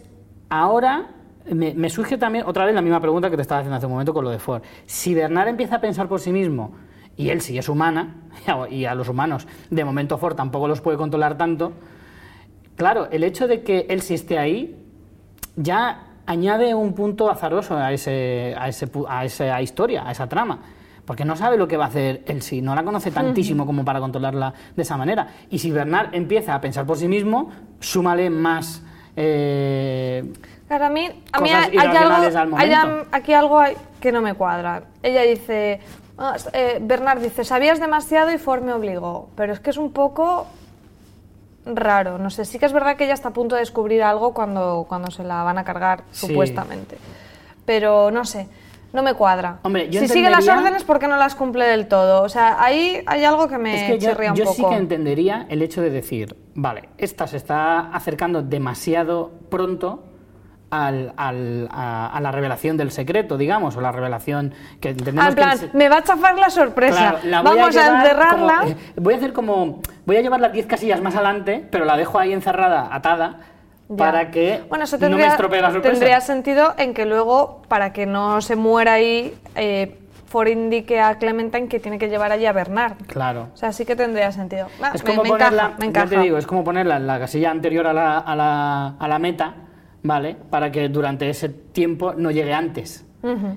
ahora me, me surge también otra vez la misma pregunta que te estaba haciendo hace un momento con lo de Ford. Si Bernard empieza a pensar por sí mismo y él sí es humana, y a los humanos de momento Ford tampoco los puede controlar tanto, claro, el hecho de que él sí esté ahí ya añade un punto azaroso a, ese, a, ese a esa historia, a esa trama. Porque no sabe lo que va a hacer él sí, no la conoce tantísimo como para controlarla de esa manera. Y si Bernard empieza a pensar por sí mismo, súmale más. eh, Claro, a mí, a mí Cosas hay, algo, al hay aquí algo hay que no me cuadra. Ella dice, ah, eh, Bernard dice, sabías demasiado y Ford me obligó, pero es que es un poco raro. No sé, sí que es verdad que ella está a punto de descubrir algo cuando, cuando se la van a cargar, Sí. supuestamente. Pero no sé, no me cuadra. Hombre, yo si sigue las órdenes, ¿por qué no las cumple del todo? O sea, ahí hay algo que me es que yo, un yo poco. sí que entendería el hecho de decir, vale, esta se está acercando demasiado pronto al- al- a, a la revelación del secreto, digamos, o la revelación que entendemos Ah, en que el plan, me va a chafar la sorpresa. Claro, la Vamos a, llevar encerrarla. como- eh, voy a hacer como. Voy a llevar las 10 casillas más adelante, pero la dejo ahí encerrada, atada, Ya. para que bueno, eso no me tendría, estropee la sorpresa. tendría sentido en que luego, para que no se muera ahí, eh, Ford indique a Clementine que tiene que llevar allí a Bernard. Claro. O sea, sí que tendría sentido. Ah, Es me, como me ponerla, encaja, me ya encaja. te digo, es como ponerla en la casilla anterior a la, a la, a la meta, ¿vale? Para que durante ese tiempo no llegue antes.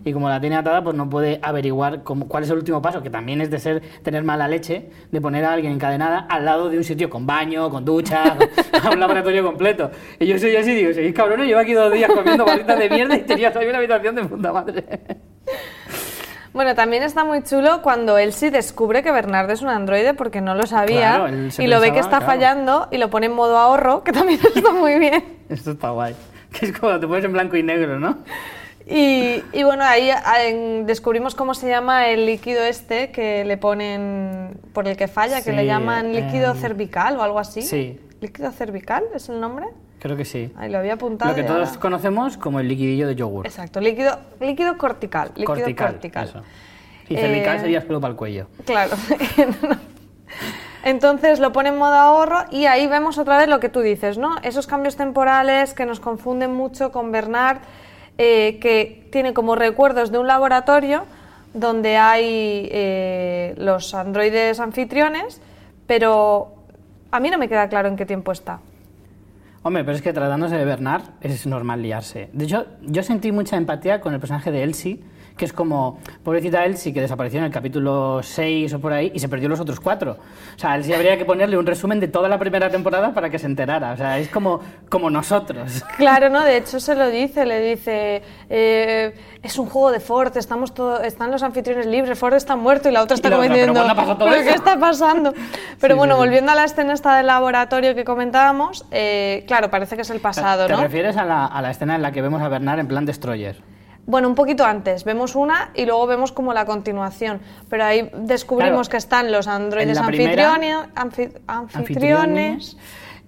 Y como la tiene atada, pues no puede averiguar cómo- cuál es el último paso, que también es de ser tener mala leche, de poner a alguien encadenada al lado de un sitio con baño, con ducha, con un laboratorio completo. Y yo soy así, digo, sois cabrones, llevo aquí dos días comiendo balitas de mierda y tenías ahí una habitación de puta madre. Bueno, también está muy chulo cuando Elsie descubre que Bernard es un androide porque no lo sabía Claro, él y lo ve que está claro. fallando y lo pone en modo ahorro, que también está muy bien. Esto está guay. Que es como te pones en blanco y negro, ¿no? Y, y bueno, ahí ah, en- descubrimos cómo se llama el líquido este que le ponen por el que falla, que Sí, le llaman líquido em, cervical o algo así. sí. ¿Líquido cervical es el nombre? Creo que sí. Ahí lo había apuntado. Lo que todos ahora- conocemos como el liquidillo de yogur. Exacto, líquido, líquido cortical. Líquido cortical. cortical. Eso. Y cervical Eh, sería pelo para el cuello. Claro. Entonces lo pone en modo ahorro y ahí vemos otra vez lo que tú dices, ¿no? Esos cambios temporales que nos confunden mucho con Bernard, eh, que tiene como recuerdos de un laboratorio donde hay eh, los androides anfitriones, pero a mí no me queda claro en qué tiempo está. Hombre, pero es que tratándose de Bernard es normal liarse. De hecho, yo sentí mucha empatía con el personaje de Elsie, que es como, pobrecita Elsie, que desapareció en el capítulo 6 o por ahí y se perdió los otros cuatro. O sea, a Elsie habría que ponerle un resumen de toda la primera temporada para que se enterara. O sea, es como, como nosotros. Claro, ¿no? De hecho se lo dice, le dice, eh, es un juego de Ford, estamos todo, están los anfitriones libres, Ford está muerto y la otra está como ¿pero diciendo, ¿pero eso? qué está pasando? Pero Sí, bueno, sí, sí. volviendo a la escena esta del laboratorio que comentábamos, eh, claro, parece que es el pasado, ¿Te ¿no? refieres a la, a la escena en la que vemos a Bernard en plan Destroyer? Bueno, un poquito antes, vemos una y luego vemos como la continuación, pero ahí descubrimos Claro, que están los androides anfitriones, anfi- anfitriones.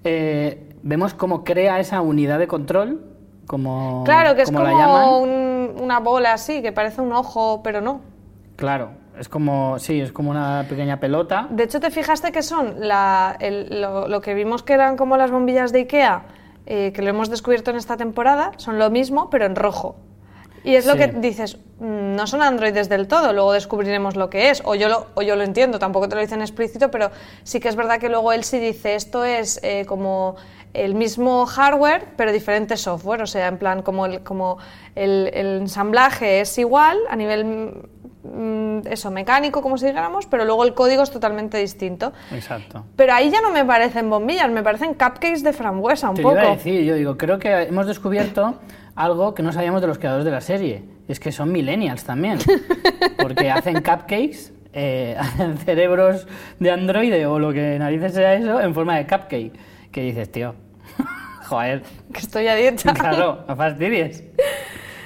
eh, vemos cómo crea esa unidad de control, como, Claro, que es como como la llaman. un- una bola así, que parece un ojo, pero no. Claro, es como, sí, es como una pequeña pelota. De hecho, ¿te fijaste que son la- el- lo, lo que vimos que eran como las bombillas de Ikea, eh, que lo hemos descubierto en esta temporada? Son lo mismo, pero en rojo. Y es lo Sí. que dices, mm, no son androides del todo, luego descubriremos lo que es, o yo lo, o yo lo entiendo, tampoco te lo dicen explícito, pero sí que es verdad que luego él sí dice, esto es eh, como el mismo hardware, pero diferente software, o sea, en plan, como el, como el, el ensamblaje es igual a nivel eso, mecánico, como si dijéramos, pero luego el código es totalmente distinto. Exacto. Pero ahí ya no me parecen bombillas, me parecen cupcakes de frambuesa un Te poco. iba a decir, yo digo, creo que hemos descubierto algo que no sabíamos de los creadores de la serie. Es que son millennials también. Porque hacen cupcakes, eh, hacen cerebros de androide o lo que narices sea eso en forma de cupcake. Que dices, tío, joder, Que estoy a dieta. claro, no fastidies.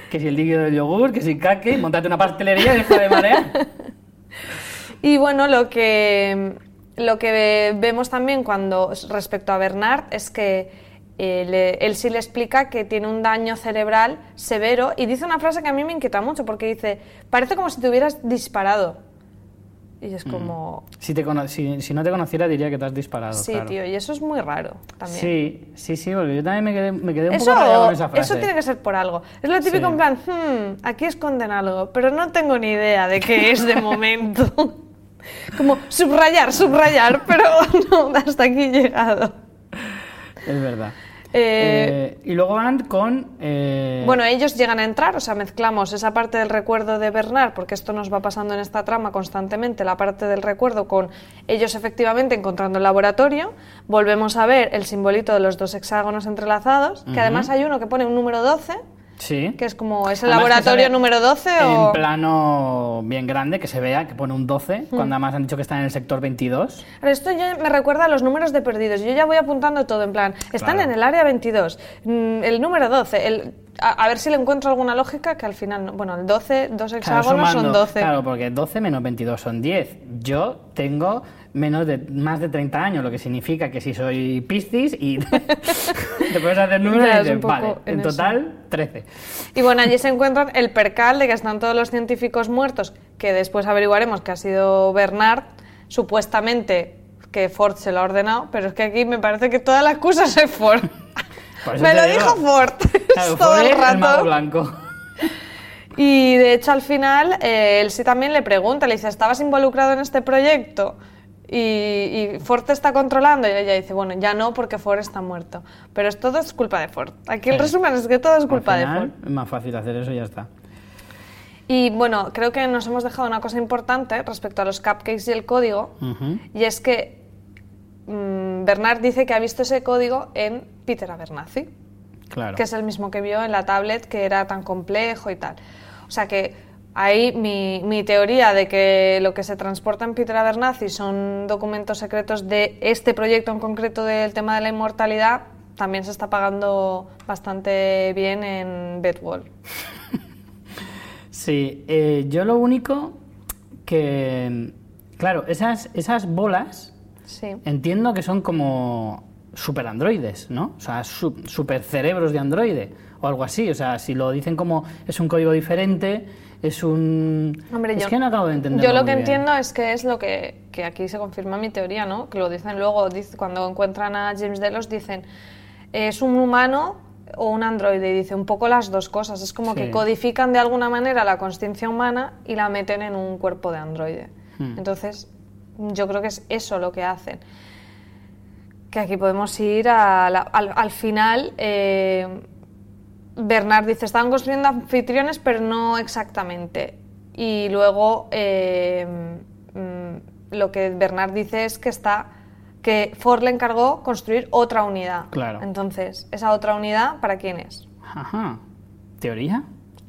Que si el líquido del yogur, que si cupcake, montate una pastelería y deja de marear. Y bueno, lo que, lo que vemos también cuando respecto a Bernard es que eh, él sí le explica que tiene un daño cerebral severo y dice una frase que a mí me inquieta mucho porque dice, parece como si te hubieras disparado. Y es como, Si, te cono- si, si no te conociera diría que te has disparado. sí, claro. tío, y eso es muy raro también. Sí, sí, sí, porque yo también me quedé, me quedé un Eso, poco rayado con esa frase. eso tiene que ser por algo. Es lo típico Sí. en plan, "Hmm, aquí esconden algo, pero no tengo ni idea de qué es de momento. Como subrayar, subrayar, pero no, hasta aquí he llegado. Es verdad. Eh, Eh, y luego van con... eh, Bueno, ellos llegan a entrar, o sea, mezclamos esa parte del recuerdo de Bernard, porque esto nos va pasando en esta trama constantemente, la parte del recuerdo con ellos efectivamente encontrando el laboratorio, volvemos a ver el simbolito de los dos hexágonos entrelazados, que además hay uno que pone un número 12, sí. que es como, ¿es el Además laboratorio número 12 En o...? plano bien grande, que se vea, que pone un 12, Hmm. cuando además han dicho que está en el sector 22. Pero esto ya me recuerda a los números de perdidos. Yo ya voy apuntando todo en plan. Están Claro. en el área 22, mm, el número 12. El, a, a ver si le encuentro alguna lógica que al final. no- Bueno, el 12, dos Claro, hexágonos son sumando- 12. Claro, porque 12 menos 22 son 10. Yo tengo menos de, más de 30 años, lo que significa que si soy piscis y te puedes hacer números y es dices, vale, en en eso. total 13. Y bueno, allí se encuentran el percal de que están todos los científicos muertos, que después averiguaremos que ha sido Bernard, supuestamente que Ford se lo ha ordenado, pero es que aquí me parece que toda la excusa es Ford. Eso me lo digo. dijo Ford Claro, todo fue el el mago rato. blanco. Y de hecho al final eh, él sí también le pregunta, le dice, ¿estabas involucrado en este proyecto? Y, y Ford te está controlando y ella dice, bueno, ya no porque Ford está muerto. Pero es todo es culpa de Ford. Aquí el Sí. resumen es que todo es culpa de Ford. Es más fácil hacer eso y ya está. Y bueno, creo que nos hemos dejado una cosa importante respecto a los cupcakes y el código, y es que mm, Bernard dice que ha visto ese código en Peter Abernathy, Claro. que es el mismo que vio en la tablet que era tan complejo y tal. O sea que ahí mi, mi teoría de que lo que se transporta en Peter Abernathy son documentos secretos de este proyecto en concreto del tema de la inmortalidad también se está pagando bastante bien en Bedwall. Sí, eh, yo lo único que... Claro, esas, esas bolas Sí. entiendo que son como super androides, ¿no? O sea, su- super cerebros de androide o algo así. O sea, si lo dicen como es un código diferente, es un... Hombre, es yo, que no acabo de entender. yo lo que entiendo es que es lo que, que aquí se confirma mi teoría, ¿no? Que lo dicen luego, dice- cuando encuentran a James Delos, dicen, es un humano o un androide, y dice un poco las dos cosas. Es como Sí. que codifican de alguna manera la conciencia humana y la meten en un cuerpo de androide. Hmm. Entonces, yo creo que es eso lo que hacen. Que aquí podemos ir a la- al, al final. eh, Bernard dice, estaban construyendo anfitriones, pero no exactamente. Y luego eh, mm, lo que Bernard dice es que está que Ford le encargó construir otra unidad. Claro. Entonces, esa otra unidad, ¿para quién es? Ajá. ¿Teoría?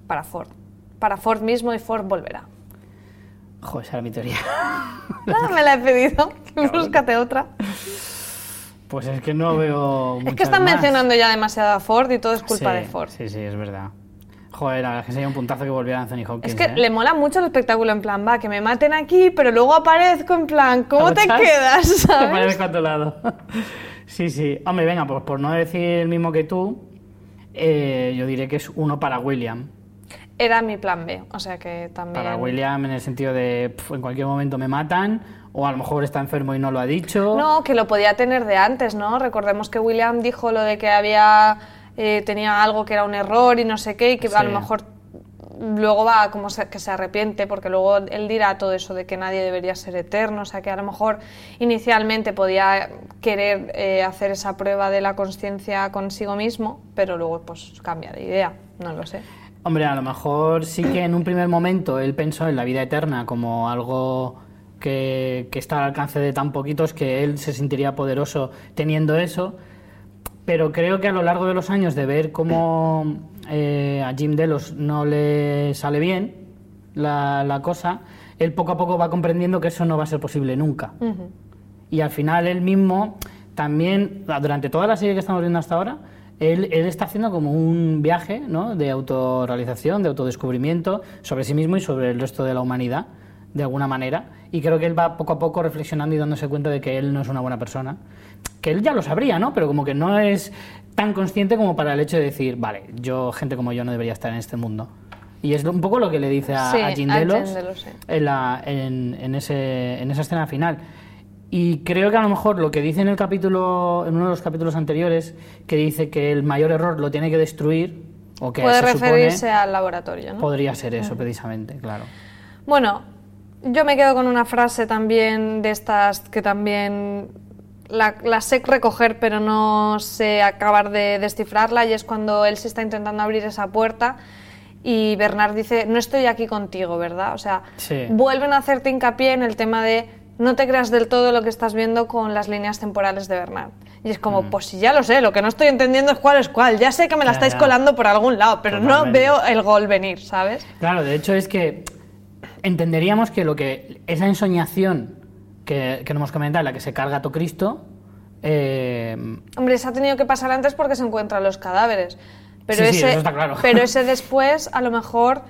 Para Ford. Para Ford mismo y Ford volverá. Joder, esa era mi teoría. Nada, me la he pedido. Búscate otra. Pues es que no veo. Es que están más. mencionando ya demasiado a Ford y todo es culpa Sí, de Ford. Sí, sí, es verdad. Joder, la verdad es que sería un puntazo que volviera Anthony Hopkins. Es que ¿eh? le mola mucho el espectáculo en plan, va, que me maten aquí, pero luego aparezco en plan, ¿cómo te ¿Cachas? quedas? Te ¿sabes? parezco a tu lado. sí, sí. Hombre, venga, pues por no decir el mismo que tú, eh, yo diré que es uno para William. Era mi plan B, o sea que también... Para William en el sentido de pf, en cualquier momento me matan, o a lo mejor está enfermo y no lo ha dicho. No, que lo podía tener de antes, ¿no? Recordemos que William dijo lo de que había eh, tenía algo que era un error y no sé qué, y que a lo mejor luego va como se- que se arrepiente, porque luego él dirá todo eso de que nadie debería ser eterno, o sea que a lo mejor inicialmente podía querer eh, hacer esa prueba de la conciencia consigo mismo, pero luego pues cambia de idea, no lo sé. Hombre, a lo mejor sí que en un primer momento él pensó en la vida eterna como algo que, que está al alcance de tan poquitos que él se sentiría poderoso teniendo eso, pero creo que a lo largo de los años de ver cómo eh, a Jim Delos no le sale bien la, la cosa, él poco a poco va comprendiendo que eso no va a ser posible nunca. Y al final él mismo también, durante toda la serie que estamos viendo hasta ahora, él, él está haciendo como un viaje ¿no? de autorrealización, de autodescubrimiento sobre sí mismo y sobre el resto de la humanidad, de alguna manera. Y creo que él va poco a poco reflexionando y dándose cuenta de que él no es una buena persona. Que él ya lo sabría, ¿no? Pero como que no es tan consciente como para el hecho de decir, vale, yo, gente como yo, no debería estar en este mundo. Y es un poco lo que le dice a, Sí, a sí. en, la- en- en ese- en esa escena final. Y creo que a lo mejor lo que dice en el capítulo, en uno de los capítulos anteriores, que dice que el mayor error lo tiene que destruir, o que Puede se referirse supone, al laboratorio, ¿no? podría ser eso precisamente, claro. Bueno, yo me quedo con una frase también de estas que también la, la sé recoger, pero no sé acabar de descifrarla, y es cuando él se está intentando abrir esa puerta y Bernard dice, no estoy aquí contigo, ¿verdad? O sea, Sí. vuelven a hacerte hincapié en el tema de no te creas del todo lo que estás viendo con las líneas temporales de Bernard. Y es como, pues si ya lo sé, lo que no estoy entendiendo es cuál es cuál. Ya sé que me la Ya, estáis ya. colando por algún lado, pero no Totalmente. veo el gol venir, ¿sabes? Claro, de hecho es que entenderíamos que lo que esa ensoñación que, que hemos comentado, en la que se carga a Tocristo, eh, Hombre, se ha tenido que pasar antes porque se encuentran los cadáveres. Pero, Sí, sí, ese, eso está claro. pero ese después, a lo mejor,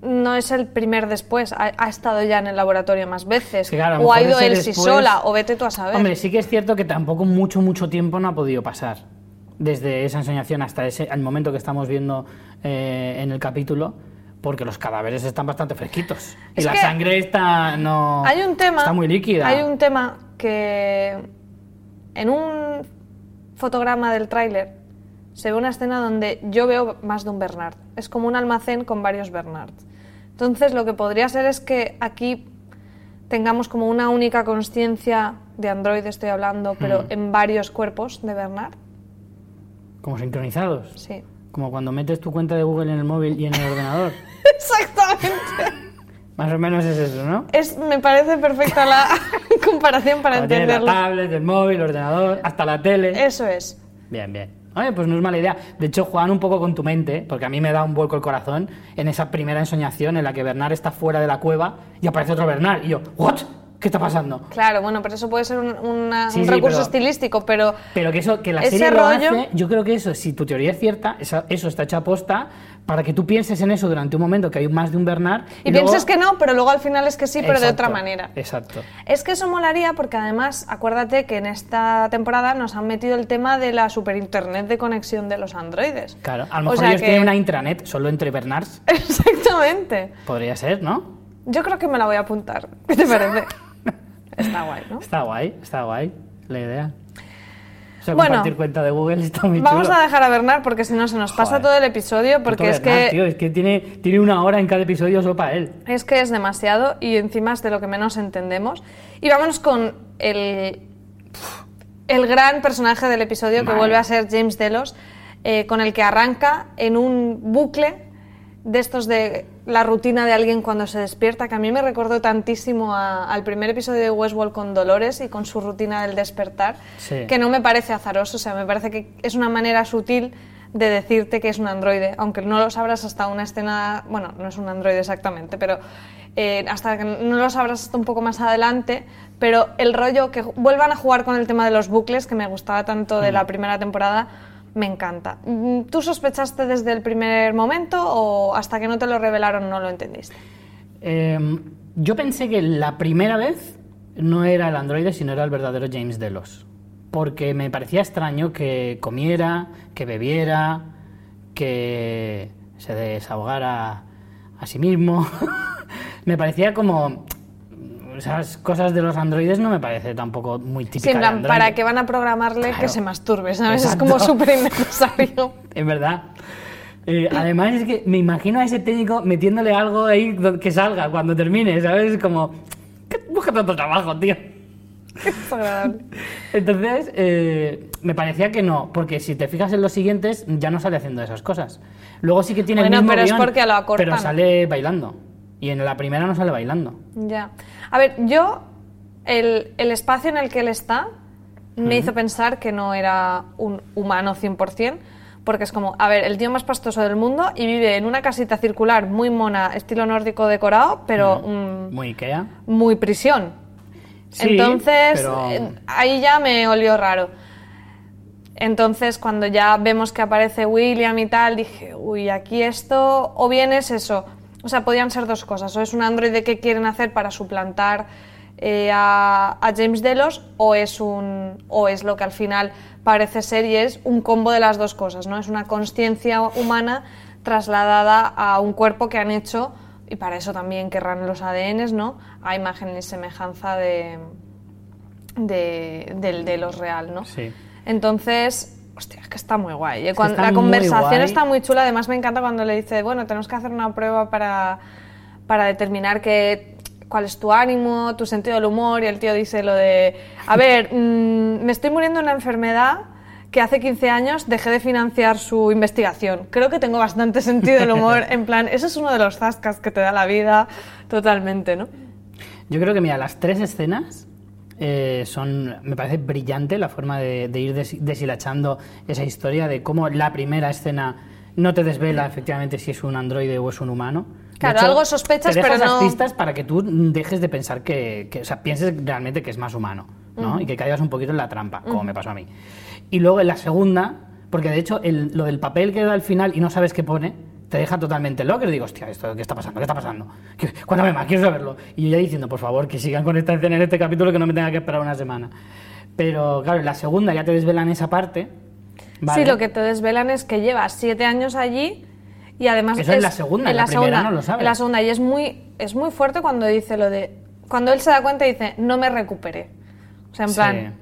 no es el primer después. Ha, ha estado ya en el laboratorio más veces. Sí, claro, o ha ido él sí sola, o vete tú a saber. Hombre, sí que es cierto que tampoco mucho, mucho tiempo no ha podido pasar. Desde esa ensoñación hasta ese, el momento que estamos viendo eh, en el capítulo, porque los cadáveres están bastante fresquitos. Y la sangre está, no, hay un tema. está muy líquida. Hay un tema que. En un fotograma del tráiler se ve una escena donde yo veo más de un Bernard. Es como un almacén con varios Bernards. Entonces, lo que podría ser es que aquí tengamos como una única conciencia de Android, estoy hablando, pero Hmm. en varios cuerpos de Bernard. Como sincronizados. Sí. Como cuando metes tu cuenta de Google en el móvil y en el ordenador. Exactamente. Más o menos es eso, ¿no? Es, me parece perfecta la comparación para Cuando tienes la entenderlo. tablet, el móvil, el ordenador, hasta la tele. Eso es. Bien, bien. Oye, pues no es mala idea. De hecho, juegan un poco con tu mente, porque a mí me da un vuelco el corazón en esa primera ensoñación en la que Bernard está fuera de la cueva y aparece otro Bernard. Y yo, ¿what? ¿Qué está pasando? Claro, bueno, pero eso puede ser un, una- Sí, un sí, recurso pero- estilístico, pero Pero que eso, que la serie lo rollo- hace, yo creo que eso, si tu teoría es cierta, esa- eso está hecho a posta para que tú pienses en eso durante un momento que hay más de un Bernard. y, luego- pienses que no, pero luego al final es que sí, pero de otra manera. Exacto. Es que eso molaría porque además, acuérdate que en esta temporada nos han metido el tema de la super internet de conexión de los androides. Claro, a lo O mejor sea ellos que- tienen una intranet solo entre Bernards. Exactamente. Podría ser, ¿no? Yo creo que me la voy a apuntar. ¿Qué te parece? Está guay, ¿no? Está guay, está guay la idea. O sea, Bueno. compartir cuenta de Google está muy Vamos chulo. a dejar a Bernard porque si no se nos pasa Joder. todo el episodio porque es que tío, es que tiene, tiene una hora en cada episodio solo para él. Es que es demasiado y encima es de lo que menos entendemos. Y vámonos con el, el gran personaje del episodio que vuelve a ser James Delos, eh, con el que arranca en un bucle de estos de la rutina de alguien cuando se despierta, que a mí me recordó tantísimo a- al primer episodio de Westworld con Dolores y con su rutina del despertar, Sí. que no me parece azaroso, o sea, me parece que es una manera sutil de decirte que es un androide, aunque no lo sabrás hasta una escena, bueno, no es un androide exactamente, pero eh, hasta que no lo sabrás hasta un poco más adelante, pero el rollo que vuelvan a jugar con el tema de los bucles, que me gustaba tanto de la primera temporada, me encanta. Mm, ¿Tú sospechaste desde el primer momento o hasta que no te lo revelaron no lo entendiste? Eh, yo pensé que la primera vez no era el androide, sino era el verdadero James Delos. Porque me parecía extraño que comiera, que bebiera, que se desahogara a sí mismo. me parecía como... Esas cosas de los androides no me parece tampoco muy típica Sí, en plan. ¿para qué van a programarle que Claro. se masturbe? ¿sabes? Exacto. Es como súper innecesario. Es verdad. Eh, además es que me imagino a ese técnico metiéndole algo ahí que salga cuando termine, ¿sabes? Como, "¿Qué- búscate otro trabajo, tío. Es. Entonces, eh, me parecía que no, porque si te fijas en los siguientes, ya no sale haciendo esas cosas. Luego sí que tiene Bueno, el mismo pero es guion, porque lo acortan. pero sale bailando. Y en la primera no sale bailando. Ya. A ver, yo, el, el espacio en el que él está me hizo pensar que no era un humano 100%, porque es como, a ver, el tío más pastoso del mundo y vive en una casita circular muy mona, estilo nórdico decorado, pero mm, Muy Ikea. muy prisión. Sí, Entonces, pero- eh, ahí ya me olió raro. Entonces, cuando ya vemos que aparece William y tal, dije, uy, aquí esto, o bien es eso, o sea, podían ser dos cosas, o es un androide que quieren hacer para suplantar eh, a, a James Delos, o es, un, o es lo que al final parece ser y es un combo de las dos cosas, ¿no? Es una conciencia humana trasladada a un cuerpo que han hecho, y para eso también querrán los ADNs, ¿no? A imagen y semejanza de, de, del Delos real, ¿no? Sí. Entonces, hostia, es que está muy guay. ¿eh? Cuando- la conversación está muy chula. Además, me encanta cuando le dice, bueno, tenemos que hacer una prueba para, para determinar que, cuál es tu ánimo, tu sentido del humor. Y el tío dice lo de, a ver, mm, me estoy muriendo de una enfermedad que hace 15 años dejé de financiar su investigación. Creo que tengo bastante sentido del humor. En plan, eso es uno de los zascas que te da la vida totalmente, ¿no? Yo creo que, mira, las tres escenas eh, son. Me parece brillante la forma de, de ir des- deshilachando esa historia de cómo la primera escena no te desvela efectivamente si es un androide o es un humano. Claro, algo sospechas, te deja pero no- pistas para que tú dejes de pensar que, que- o sea, pienses realmente que es más humano, ¿no? Y que caigas un poquito en la trampa, como me pasó a mí. Y luego en la segunda, porque de hecho el- lo del papel que da al final y no sabes qué pone, te deja totalmente loco. Y digo, hostia, ¿esto qué está pasando? ¿Qué está pasando? ¿Qué- Cuéntame más, quiero saberlo. Y yo ya diciendo, por favor, que sigan con esta escena en este capítulo que no me tenga que esperar una semana. Pero claro, en la segunda ya te desvelan esa parte. ¿vale? Sí, lo que te desvelan es que llevas siete años allí y además Eso en la segunda, en la primera no lo sabes. En la segunda y es muy, es muy fuerte cuando dice lo de... Cuando él se da cuenta y dice, no me recuperé. O sea, en Sí.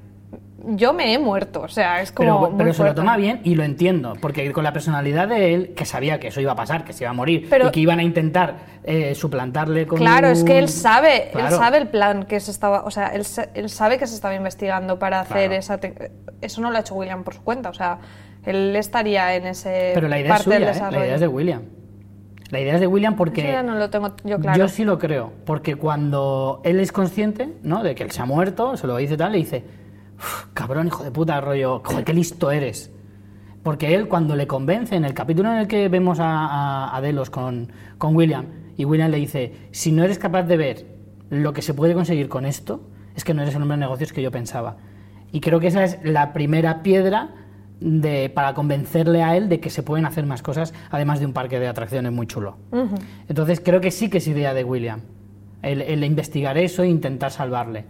Yo me he muerto. O sea, es como Pero, muy pero se lo toma bien y lo entiendo, porque con la personalidad de él, que sabía que eso iba a pasar, que se iba a morir Pero- y que iban a intentar eh, suplantarle con Claro, es que él un- sabe, él Claro. sabe el plan que se estaba, o sea, él, él sabe que se estaba investigando para hacer Claro. esa, te- eso no lo ha hecho William por su cuenta, o sea, él estaría en ese Pero la idea es parte del suya, ¿eh? la idea es de William. La idea es de William porque... Ya no lo tengo yo claro. Yo sí lo creo, porque cuando él es consciente, ¿no? De que él se ha muerto, se lo dice tal, le dice, "Uf, cabrón, hijo de puta, rollo, joder, qué listo eres. Porque él cuando le convence, en el capítulo en el que vemos a, a- a Delos con, con William, y William le dice, si no eres capaz de ver lo que se puede conseguir con esto, es que no eres el hombre de negocios que yo pensaba. Y creo que esa es la primera piedra de, para convencerle a él de que se pueden hacer más cosas, además de un parque de atracciones muy chulo. Entonces creo que sí que es idea de William, el, el investigar eso e intentar salvarle.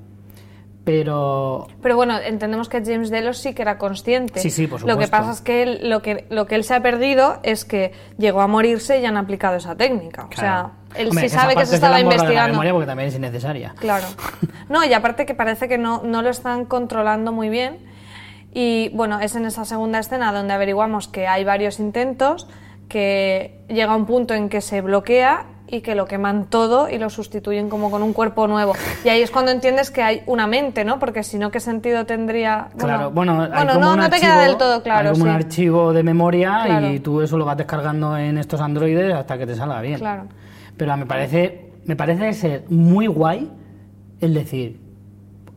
Pero Pero bueno, entendemos que James Delos sí que era consciente. Sí, sí, por Lo que supuesto. pasa es que él, lo que lo que él se ha perdido es que llegó a morirse y han aplicado esa técnica. O sea, él Hombre, sí sabe que se la estaba de la investigando. memoria porque también es innecesaria. Claro. No, y aparte que parece que no, no lo están controlando muy bien. Y bueno, es en esa segunda escena donde averiguamos que hay varios intentos, que llega un punto en que se bloquea y que lo queman todo y lo sustituyen como con un cuerpo nuevo. Y ahí es cuando entiendes que hay una mente, ¿no? Porque si no, ¿qué sentido tendría? Claro, bueno, hay bueno, como no, un no te archivo, queda del todo claro. hay como un archivo de memoria Claro. y tú eso lo vas descargando en estos androides hasta que te salga bien. Claro. Pero me parece, me parece ser muy guay el decir,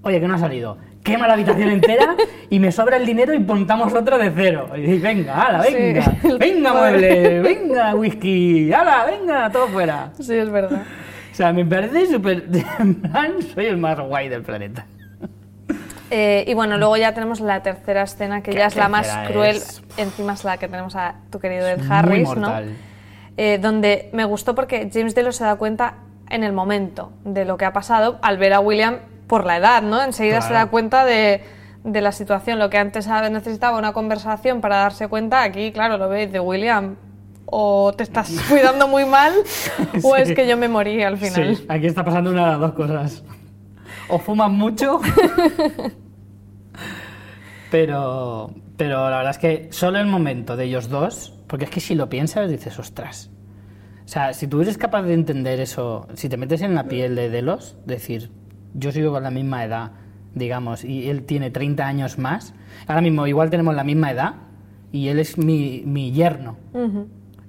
oye, que no ha salido. Quema la habitación entera y me sobra el dinero y montamos otro de cero. Y dices, venga, ala, Sí. venga, venga mueble, venga whisky, ala, venga, todo fuera. Sí, es verdad. O sea, me parece súper... Soy el más guay del planeta. Eh, y bueno, luego ya tenemos la tercera escena, que ya es la más cruel. Encima es la que tenemos a tu querido Ed muy Harris, ¿no? Eh, donde me gustó porque James Delos se da cuenta en el momento de lo que ha pasado al ver a William por la edad, ¿no? Enseguida se da cuenta de, de la situación. Lo que antes necesitaba una conversación para darse cuenta, aquí, claro, lo veis de William. O te estás cuidando muy mal, o es que yo me morí al final. Sí, aquí está pasando una de las dos cosas. O fumas mucho, pero, pero la verdad es que solo el momento de ellos dos, porque es que si lo piensas dices, ostras. O sea, si tú eres capaz de entender eso, si te metes en la piel de Delos, decir, yo sigo con la misma edad, digamos, y él tiene 30 años más. Ahora mismo igual tenemos la misma edad y él es mi, mi yerno.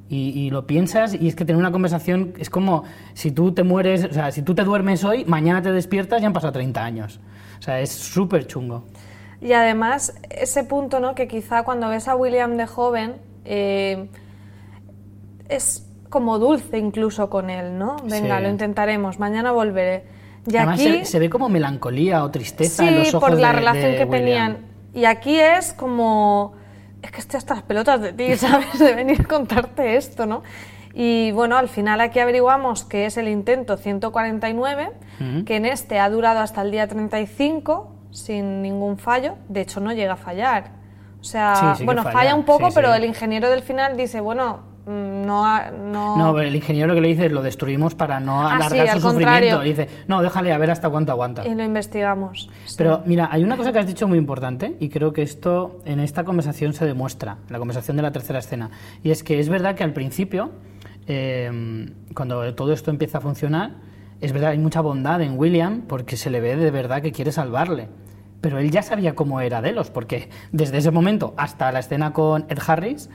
y, y lo piensas y es que tener una conversación es como si tú te mueres, o sea, si tú te duermes hoy, mañana te despiertas y han pasado 30 años. O sea, es súper chungo. Y además, ese punto, ¿no? Que quizá cuando ves a William de joven, eh, es como dulce incluso con él, ¿no? Venga, Sí. lo intentaremos, mañana volveré. Y Además aquí, se, se ve como melancolía o tristeza sí, en los ojos por la de- relación de que William. tenían. Y aquí es como, es que estoy hasta las pelotas de ti, ¿sabes? De venir a contarte esto, ¿no? Y bueno, al final aquí averiguamos que es el intento 149, Ujú. que en este ha durado hasta el día 35 sin ningún fallo. De hecho, no llega a fallar. O sea, Sí, sí que bueno, falla, falla un poco, sí, pero el ingeniero del final dice, bueno, no... ha- no... El ingeniero lo que le dice es lo destruimos para no Ah, alargar sí, su sufrimiento. dice, no, déjale a ver hasta cuánto aguanta. Y lo investigamos. Sí. Pero mira, hay una cosa que has dicho muy importante y creo que esto en esta conversación se demuestra, la conversación de la tercera escena. Y es que es verdad que al principio, eh, cuando todo esto empieza a funcionar, es verdad, hay mucha bondad en William porque se le ve de verdad que quiere salvarle. Pero él ya sabía cómo era Delos, porque desde ese momento hasta la escena con Ed Harris, mm,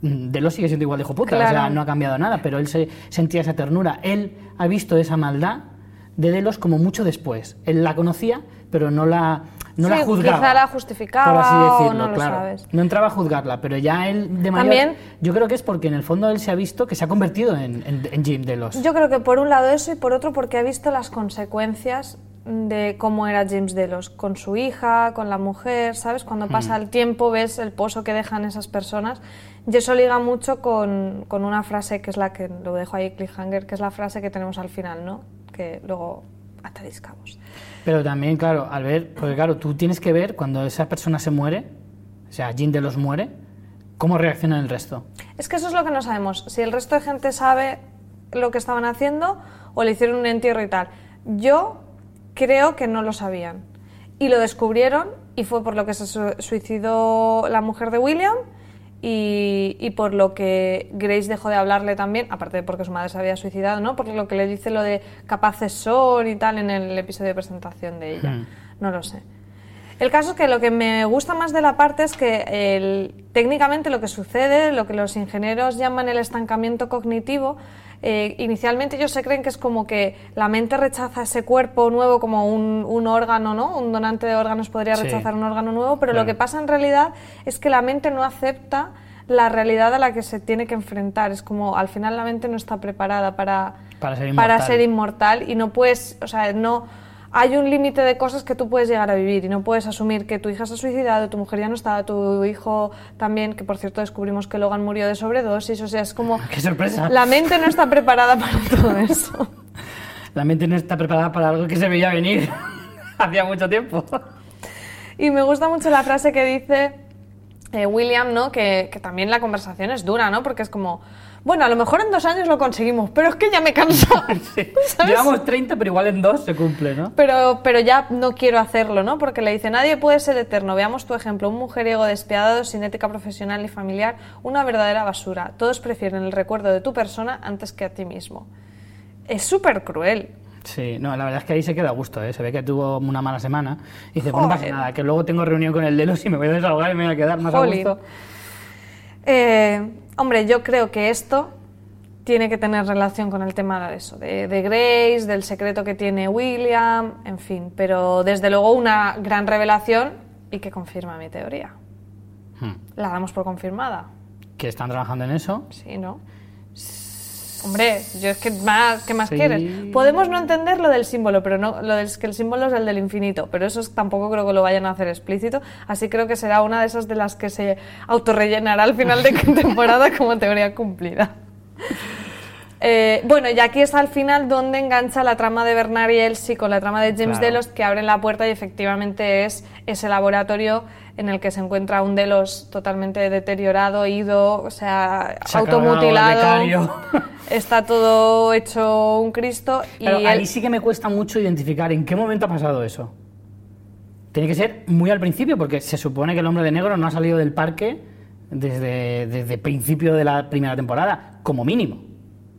Delos sigue siendo igual de o sea, Claro. no ha cambiado nada, pero él se sentía esa ternura. Él ha visto esa maldad de Delos como mucho después. Él la conocía, pero no la, no Sí, la juzgaba. quizá la justificaba por así o decirlo, no lo claro. sabes. No entraba a juzgarla, pero ya él de mayor... También- Yo creo que es porque en el fondo él se ha visto que se ha convertido en, en, en Jim Delos. Yo creo que por un lado eso y por otro porque ha visto las consecuencias de cómo era James Delos con su hija, con la mujer, ¿sabes? Cuando pasa el tiempo ves el pozo que dejan esas personas y eso liga mucho con, con una frase que es la que lo dejo ahí cliffhanger, que es la frase que tenemos al final, ¿no? Que luego atáis cabos. Pero también, claro, al ver, porque claro, tú tienes que ver cuando esa persona se muere, o sea, Jim Delos muere, cómo reacciona el resto. Es que eso es lo que no sabemos. Si el resto de gente sabe lo que estaban haciendo o le hicieron un entierro y tal. Yo creo que no lo sabían. Y lo descubrieron y fue por lo que se su- suicidó la mujer de William y, y por lo que Grace dejó de hablarle también, aparte de porque su madre se había suicidado, ¿no? Por lo que le dice lo de capaces son y tal en el episodio de presentación de ella. Hmm. No lo sé. El caso es que lo que me gusta más de la parte es que el- técnicamente lo que sucede, lo que los ingenieros llaman el estancamiento cognitivo, eh, inicialmente ellos se creen que es como que la mente rechaza ese cuerpo nuevo como un, un órgano, ¿no? Un donante de órganos podría Sí. rechazar un órgano nuevo, pero Claro. lo que pasa en realidad es que la mente no acepta la realidad a la que se tiene que enfrentar. Es como al final la mente no está preparada para, Para ser para inmortal. ser inmortal y no puedes, o sea, no hay un límite de cosas que tú puedes llegar a vivir y no puedes asumir que tu hija se ha suicidado, tu mujer ya no está, tu hijo también, que por cierto descubrimos que Logan murió de sobredosis, o sea, es como ¡Qué sorpresa! la mente no está preparada para todo eso. La mente no está preparada para algo que se veía venir hacía mucho tiempo. Y me gusta mucho la frase que dice eh, William, ¿no? Que, que también la conversación es dura, ¿no? Porque es como, bueno, a lo mejor en dos años lo conseguimos, pero es que ya me canso. Sí. Llevamos 30, pero igual en dos se cumple, ¿no? Pero, pero ya no quiero hacerlo, ¿no? Porque le dice, nadie puede ser eterno. Veamos tu ejemplo, un mujeriego despiadado, sin ética profesional ni familiar, una verdadera basura. Todos prefieren el recuerdo de tu persona antes que a ti mismo. Es súper cruel. Sí, no, la verdad es que ahí se queda a gusto, ¿eh? Se ve que tuvo una mala semana. Y dice, pues no pasa nada, que luego tengo reunión con el Delos y me voy a desahogar y me voy a quedar más Jolín. a gusto. Eh, hombre, yo creo que esto tiene que tener relación con el tema de eso, de, de Grace, del secreto que tiene William, en fin, pero desde luego una gran revelación y que confirma mi teoría. Hmm. La damos por confirmada, Que están trabajando en eso. ¿sí, no? Hombre, yo es que más, ¿qué más Sí. quieres? Podemos no entender lo del símbolo, pero no, lo del que el símbolo es el del infinito, pero eso es- tampoco creo que lo vayan a hacer explícito, así creo que será una de esas de las que se autorrellenará al final de temporada como teoría cumplida. Eh, bueno, y aquí es al final donde engancha la trama de Bernard y Elsie con la trama de James Claro. Delos, que abren la puerta y efectivamente es ese laboratorio en el que se encuentra un Delos totalmente deteriorado, ido, o sea, Se automutilado. Está todo hecho un Cristo y Pero él- ahí sí que me cuesta mucho identificar en qué momento ha pasado eso. Tiene que ser muy al principio, porque se supone que el hombre de negro no ha salido del parque desde, desde el principio de la primera temporada, como mínimo.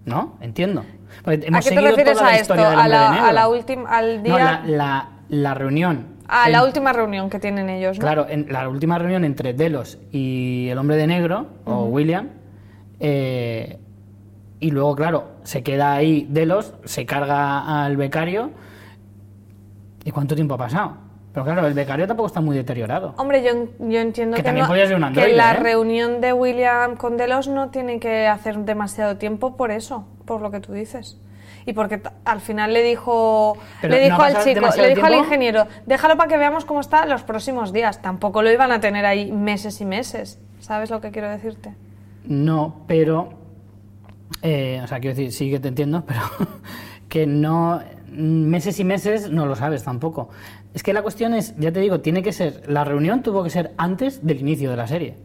¿No? Entiendo. Porque ¿A hemos qué te seguido refieres toda a la esto? ¿A la, a la última, al día? No, la, la- la reunión Ah, en- la última reunión que tienen ellos, ¿no? Claro, en la última reunión entre Delos y el hombre de negro, o William, eh, y luego, claro, se queda ahí Delos, se carga al becario. ¿Y cuánto tiempo ha pasado? Pero claro, el becario tampoco está muy deteriorado. Hombre, yo, yo entiendo Que que, también no- podría ser un que androide, la ¿eh? reunión de William con Delos no tiene que hacer demasiado tiempo por eso, por lo que tú dices. Y porque al final le dijo, Pero le ¿no dijo al chico, le dijo al ingeniero, déjalo para que veamos cómo está los próximos días. Tampoco lo iban a tener ahí meses y meses. ¿Sabes lo que quiero decirte? No, pero. eh, o sea, quiero decir, sí que te entiendo, pero que no. Meses y meses no lo sabes tampoco. Es que la cuestión es, ya te digo, tiene que ser. La reunión tuvo que ser antes del inicio de la serie.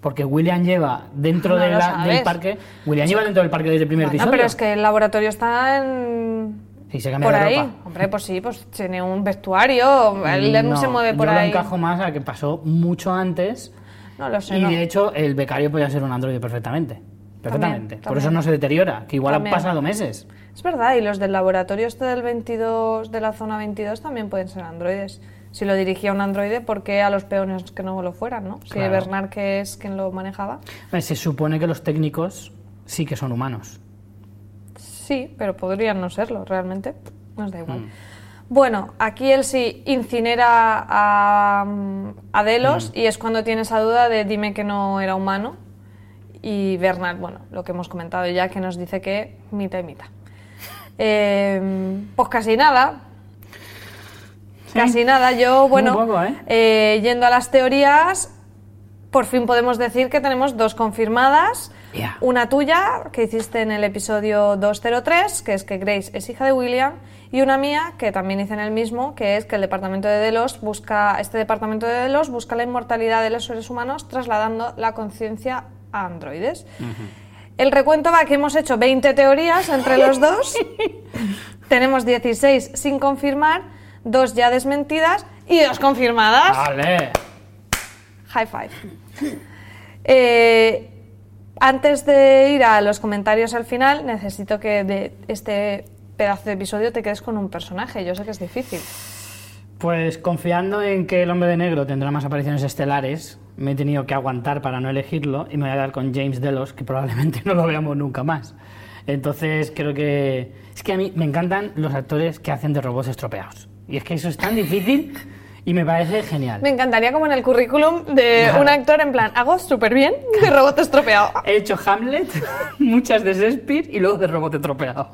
Porque William lleva dentro No de lo la- sabes. del parque. William lleva dentro del parque desde el primer Bueno, episodio. pero es que el laboratorio está en... Sí, se cambia por de ahí. ropa. Hombre, pues sí, pues tiene un vestuario, él no, se mueve por yo ahí. lo encajo más a que pasó mucho antes. No lo sé, y no. de hecho, el becario podía ser un androide perfectamente. Perfectamente. Por también. eso no se deteriora, que igual También. han pasado meses. Es verdad, y los del laboratorio este del 22, de la zona 22 también pueden ser androides. Si lo dirigía un androide, ¿por qué a los peones que no lo fueran, no? Si Claro. Bernard, que es quien lo manejaba. Se supone que los técnicos sí que son humanos. Sí, pero podrían no serlo, realmente. Nos da Mm. igual. Bueno, aquí él sí incinera a, a Delos Mm. y es cuando tiene esa duda de dime que no era humano. Y Bernard, bueno, lo que hemos comentado ya, que nos dice que mitad y mitad. Eh, pues casi nada. Casi nada. Yo, bueno, poco, ¿eh? eh, yendo a las teorías, por fin podemos decir que tenemos dos confirmadas. Una tuya, que hiciste en el episodio 203, que es que Grace es hija de William, y una mía, que también hice en el mismo, que es que el departamento de Delos busca, este departamento de Delos busca la inmortalidad de los seres humanos trasladando la conciencia a androides. El recuento va que hemos hecho 20 teorías entre los dos. Tenemos 16 sin confirmar, dos ya desmentidas y dos confirmadas. ¡Vale! High five. Eh, antes de ir a los comentarios al final, necesito que de este pedazo de episodio te quedes con un personaje. Yo sé que es difícil. Pues confiando en que el hombre de negro tendrá más apariciones estelares, me he tenido que aguantar para no elegirlo y me voy a dar con James Delos, que probablemente no lo veamos nunca más. Entonces creo que... Es que a mí me encantan los actores que hacen de robots estropeados. Y es que eso es tan difícil y me parece genial. Me encantaría como en el currículum de Claro. un actor en plan, hago súper bien de robot estropeado. He hecho Hamlet, muchas de Shakespeare y luego de robot estropeado.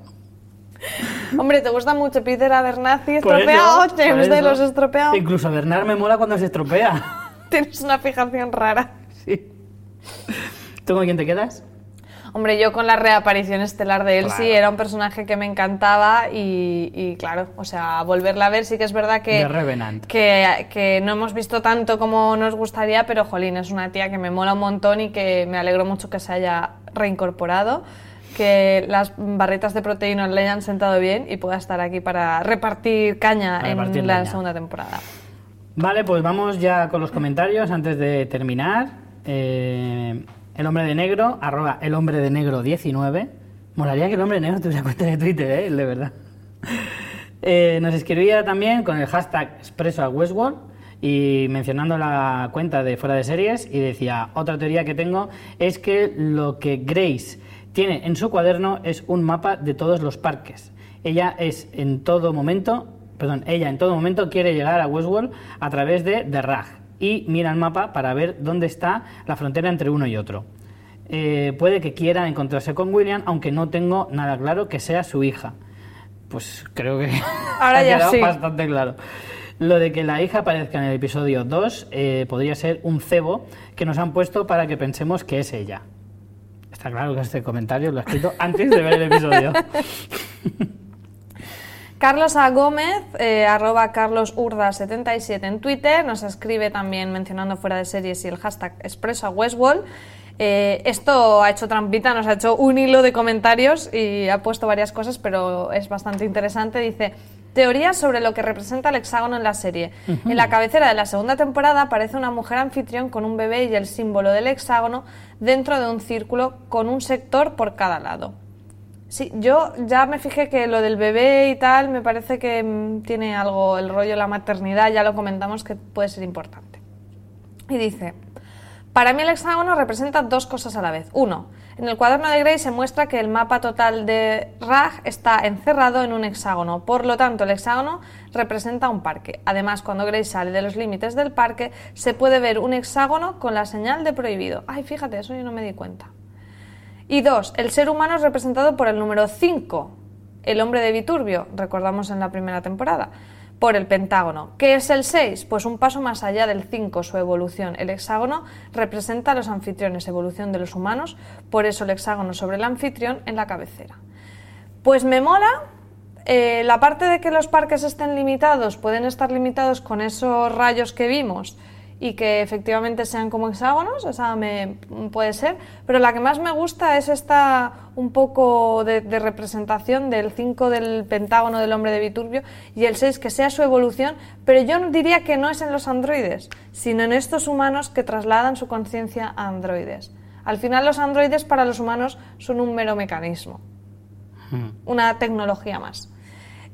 Hombre, ¿te gusta mucho Peter Abernathy estropeado? James de eso. los estropeados. Incluso Bernard me mola cuando se estropea. Tienes una fijación rara. Sí. ¿Tú con quién te quedas? Hombre, yo con la reaparición estelar de Elsie Claro. era un personaje que me encantaba y, y claro, o sea, volverla a ver sí que es verdad que, que, que no hemos visto tanto como nos gustaría, pero jolín, es una tía que me mola un montón y que me alegro mucho que se haya reincorporado, que las barritas de proteína le hayan sentado bien y pueda estar aquí para repartir caña Para en repartir la leña. segunda temporada. Vale, pues vamos ya con los comentarios antes de terminar. Eh, el hombre de negro, arroba el hombre de negro 19. Molaría que el hombre de negro tuviera cuenta de Twitter, ¿eh? de verdad. Eh, nos escribía también con el hashtag expreso a Westworld y mencionando la cuenta de fuera de series y decía, otra teoría que tengo es que lo que Grace tiene en su cuaderno es un mapa de todos los parques. Ella es en todo momento, perdón, ella en todo momento quiere llegar a Westworld a través de The Rag y mira el mapa para ver dónde está la frontera entre uno y otro. Eh, puede que quiera encontrarse con William, aunque no tengo nada claro que sea su hija. Pues creo que Ahora ha ya quedado sí. bastante claro. Lo de que la hija aparezca en el episodio 2 eh, podría ser un cebo que nos han puesto para que pensemos que es ella. Está claro que este comentario lo he escrito antes de ver el episodio. Carlos A. Gómez, eh, arroba carlosurda77 en Twitter, nos escribe también mencionando fuera de series y el hashtag expreso a Westworld. Eh, esto ha hecho trampita, nos ha hecho un hilo de comentarios y ha puesto varias cosas, pero es bastante interesante. Dice, teorías sobre lo que representa el hexágono en la serie. En la cabecera de la segunda temporada aparece una mujer anfitrión con un bebé y el símbolo del hexágono dentro de un círculo con un sector por cada lado. Sí, yo ya me fijé que lo del bebé y tal me parece que mm, tiene algo, el rollo de la maternidad, ya lo comentamos que puede ser importante. Y dice, para mí el hexágono representa dos cosas a la vez. Uno, en el cuaderno de Gray se muestra que el mapa total de Raj está encerrado en un hexágono, por lo tanto el hexágono representa un parque. Además, cuando Gray sale de los límites del parque, se puede ver un hexágono con la señal de prohibido. Ay, fíjate, eso yo no me di cuenta. Y dos, el ser humano es representado por el número 5, el hombre de Viturbio, recordamos en la primera temporada, por el pentágono. ¿Qué es el 6? Pues un paso más allá del 5, su evolución. El hexágono representa a los anfitriones, evolución de los humanos, por eso el hexágono sobre el anfitrión en la cabecera. Pues me mola eh, la parte de que los parques estén limitados, pueden estar limitados con esos rayos que vimos y que efectivamente sean como hexágonos, esa me, puede ser, pero la que más me gusta es esta un poco de, representación del 5 del pentágono del hombre de Viturbio y el 6 que sea su evolución, pero yo diría que no es en los androides, sino en estos humanos que trasladan su conciencia a androides. Al final los androides para los humanos son un mero mecanismo, hmm. una tecnología más.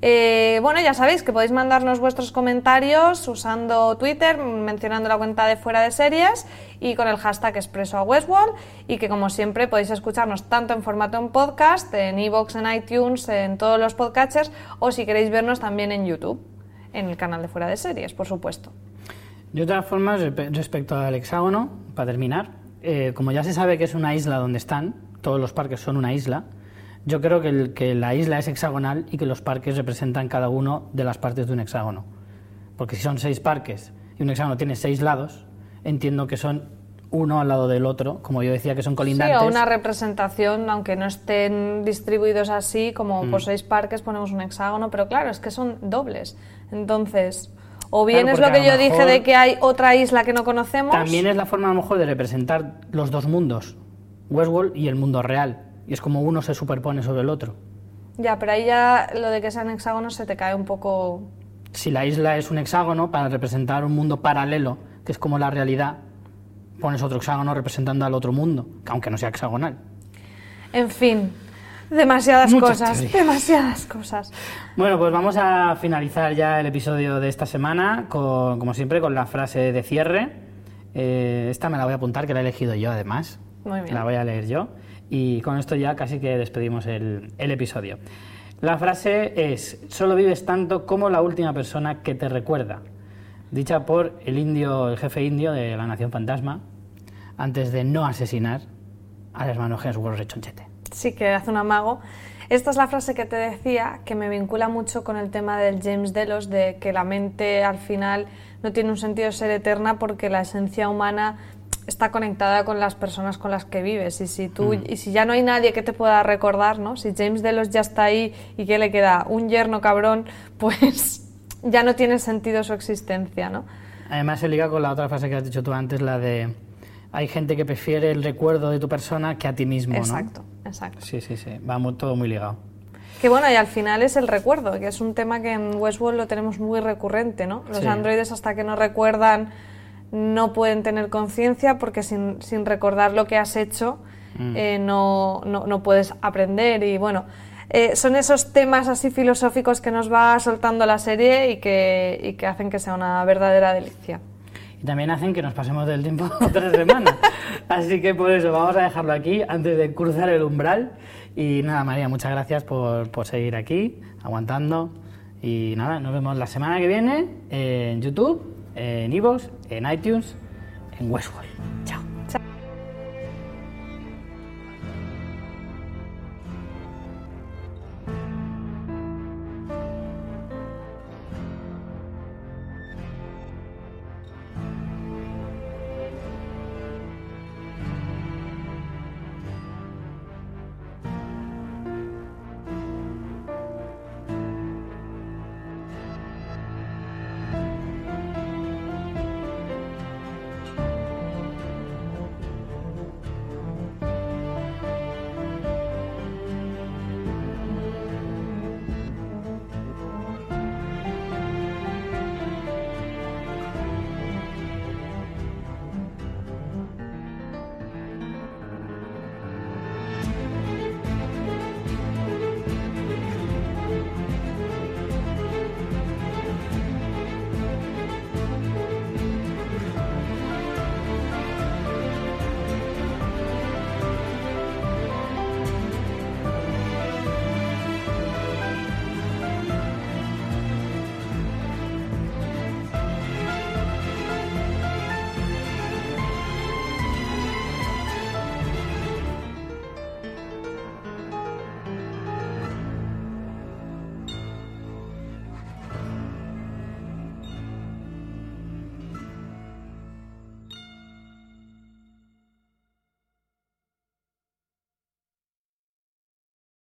Eh, bueno, ya sabéis que podéis mandarnos vuestros comentarios usando Twitter, mencionando la cuenta de Fuera de Series y con el hashtag Expreso a Westworld y que como siempre podéis escucharnos tanto en formato en podcast, en iVoox, en iTunes, en todos los podcatchers o si queréis vernos también en YouTube, en el canal de Fuera de Series, por supuesto. De todas formas, respecto al hexágono, para terminar, eh, como ya se sabe que es una isla donde están, todos los parques son una isla, yo creo que, que, la isla es hexagonal y que los parques representan cada uno de las partes de un hexágono. Porque si son seis parques y un hexágono tiene seis lados, entiendo que son uno al lado del otro, como yo decía que son colindantes. Sí, o una representación, aunque no estén distribuidos así, como por mm. seis parques ponemos un hexágono, pero claro, es que son dobles. Entonces, o bien es lo que yo dije de que hay otra isla que no conocemos. También es la forma a lo mejor de representar los dos mundos, Westworld y el mundo real y es como uno se superpone sobre el otro. Ya, pero ahí ya lo de que sean hexágonos se te cae un poco... Si la isla es un hexágono, para representar un mundo paralelo, que es como la realidad, pones otro hexágono representando al otro mundo, aunque no sea hexagonal. En fin, demasiadas cosas, demasiadas cosas. Bueno, pues vamos a finalizar ya el episodio de esta semana, con, como siempre, con la frase de cierre. Eh, esta me la voy a apuntar, que la he elegido yo además. Muy bien. La voy a leer yo. Y con esto ya casi que despedimos el, episodio. La frase es, solo vives tanto como la última persona que te recuerda, dicha por el indio, el jefe indio de la Nación Fantasma, antes de no asesinar al hermano Jesús Rechonchete. Sí, que hace un amago. Esta es la frase que te decía, que me vincula mucho con el tema del James Delos, de que la mente al final no tiene un sentido de ser eterna porque la esencia humana está conectada con las personas con las que vives y si tú mm. y si ya no hay nadie que te pueda recordar, ¿no? Si James Delos ya está ahí y que le queda un yerno cabrón, pues ya no tiene sentido su existencia, ¿no? Además se liga con la otra frase que has dicho tú antes, la de hay gente que prefiere el recuerdo de tu persona que a ti mismo, exacto, Exacto, Sí, sí, sí, va todo muy ligado. Que bueno, y al final es el recuerdo, que es un tema que en Westworld lo tenemos muy recurrente, ¿no? Los androides hasta que no recuerdan no pueden tener conciencia porque sin, recordar lo que has hecho mm. eh, no, no, puedes aprender y bueno, eh, son esos temas así filosóficos que nos va soltando la serie y que, y que hacen que sea una verdadera delicia. Y también hacen que nos pasemos del tiempo otra semana. Así que por eso vamos a dejarlo aquí antes de cruzar el umbral. Y nada, María, muchas gracias por, por seguir aquí, aguantando. Y nada, nos vemos la semana que viene en YouTube en Evox, en iTunes, en Westworld. Chao.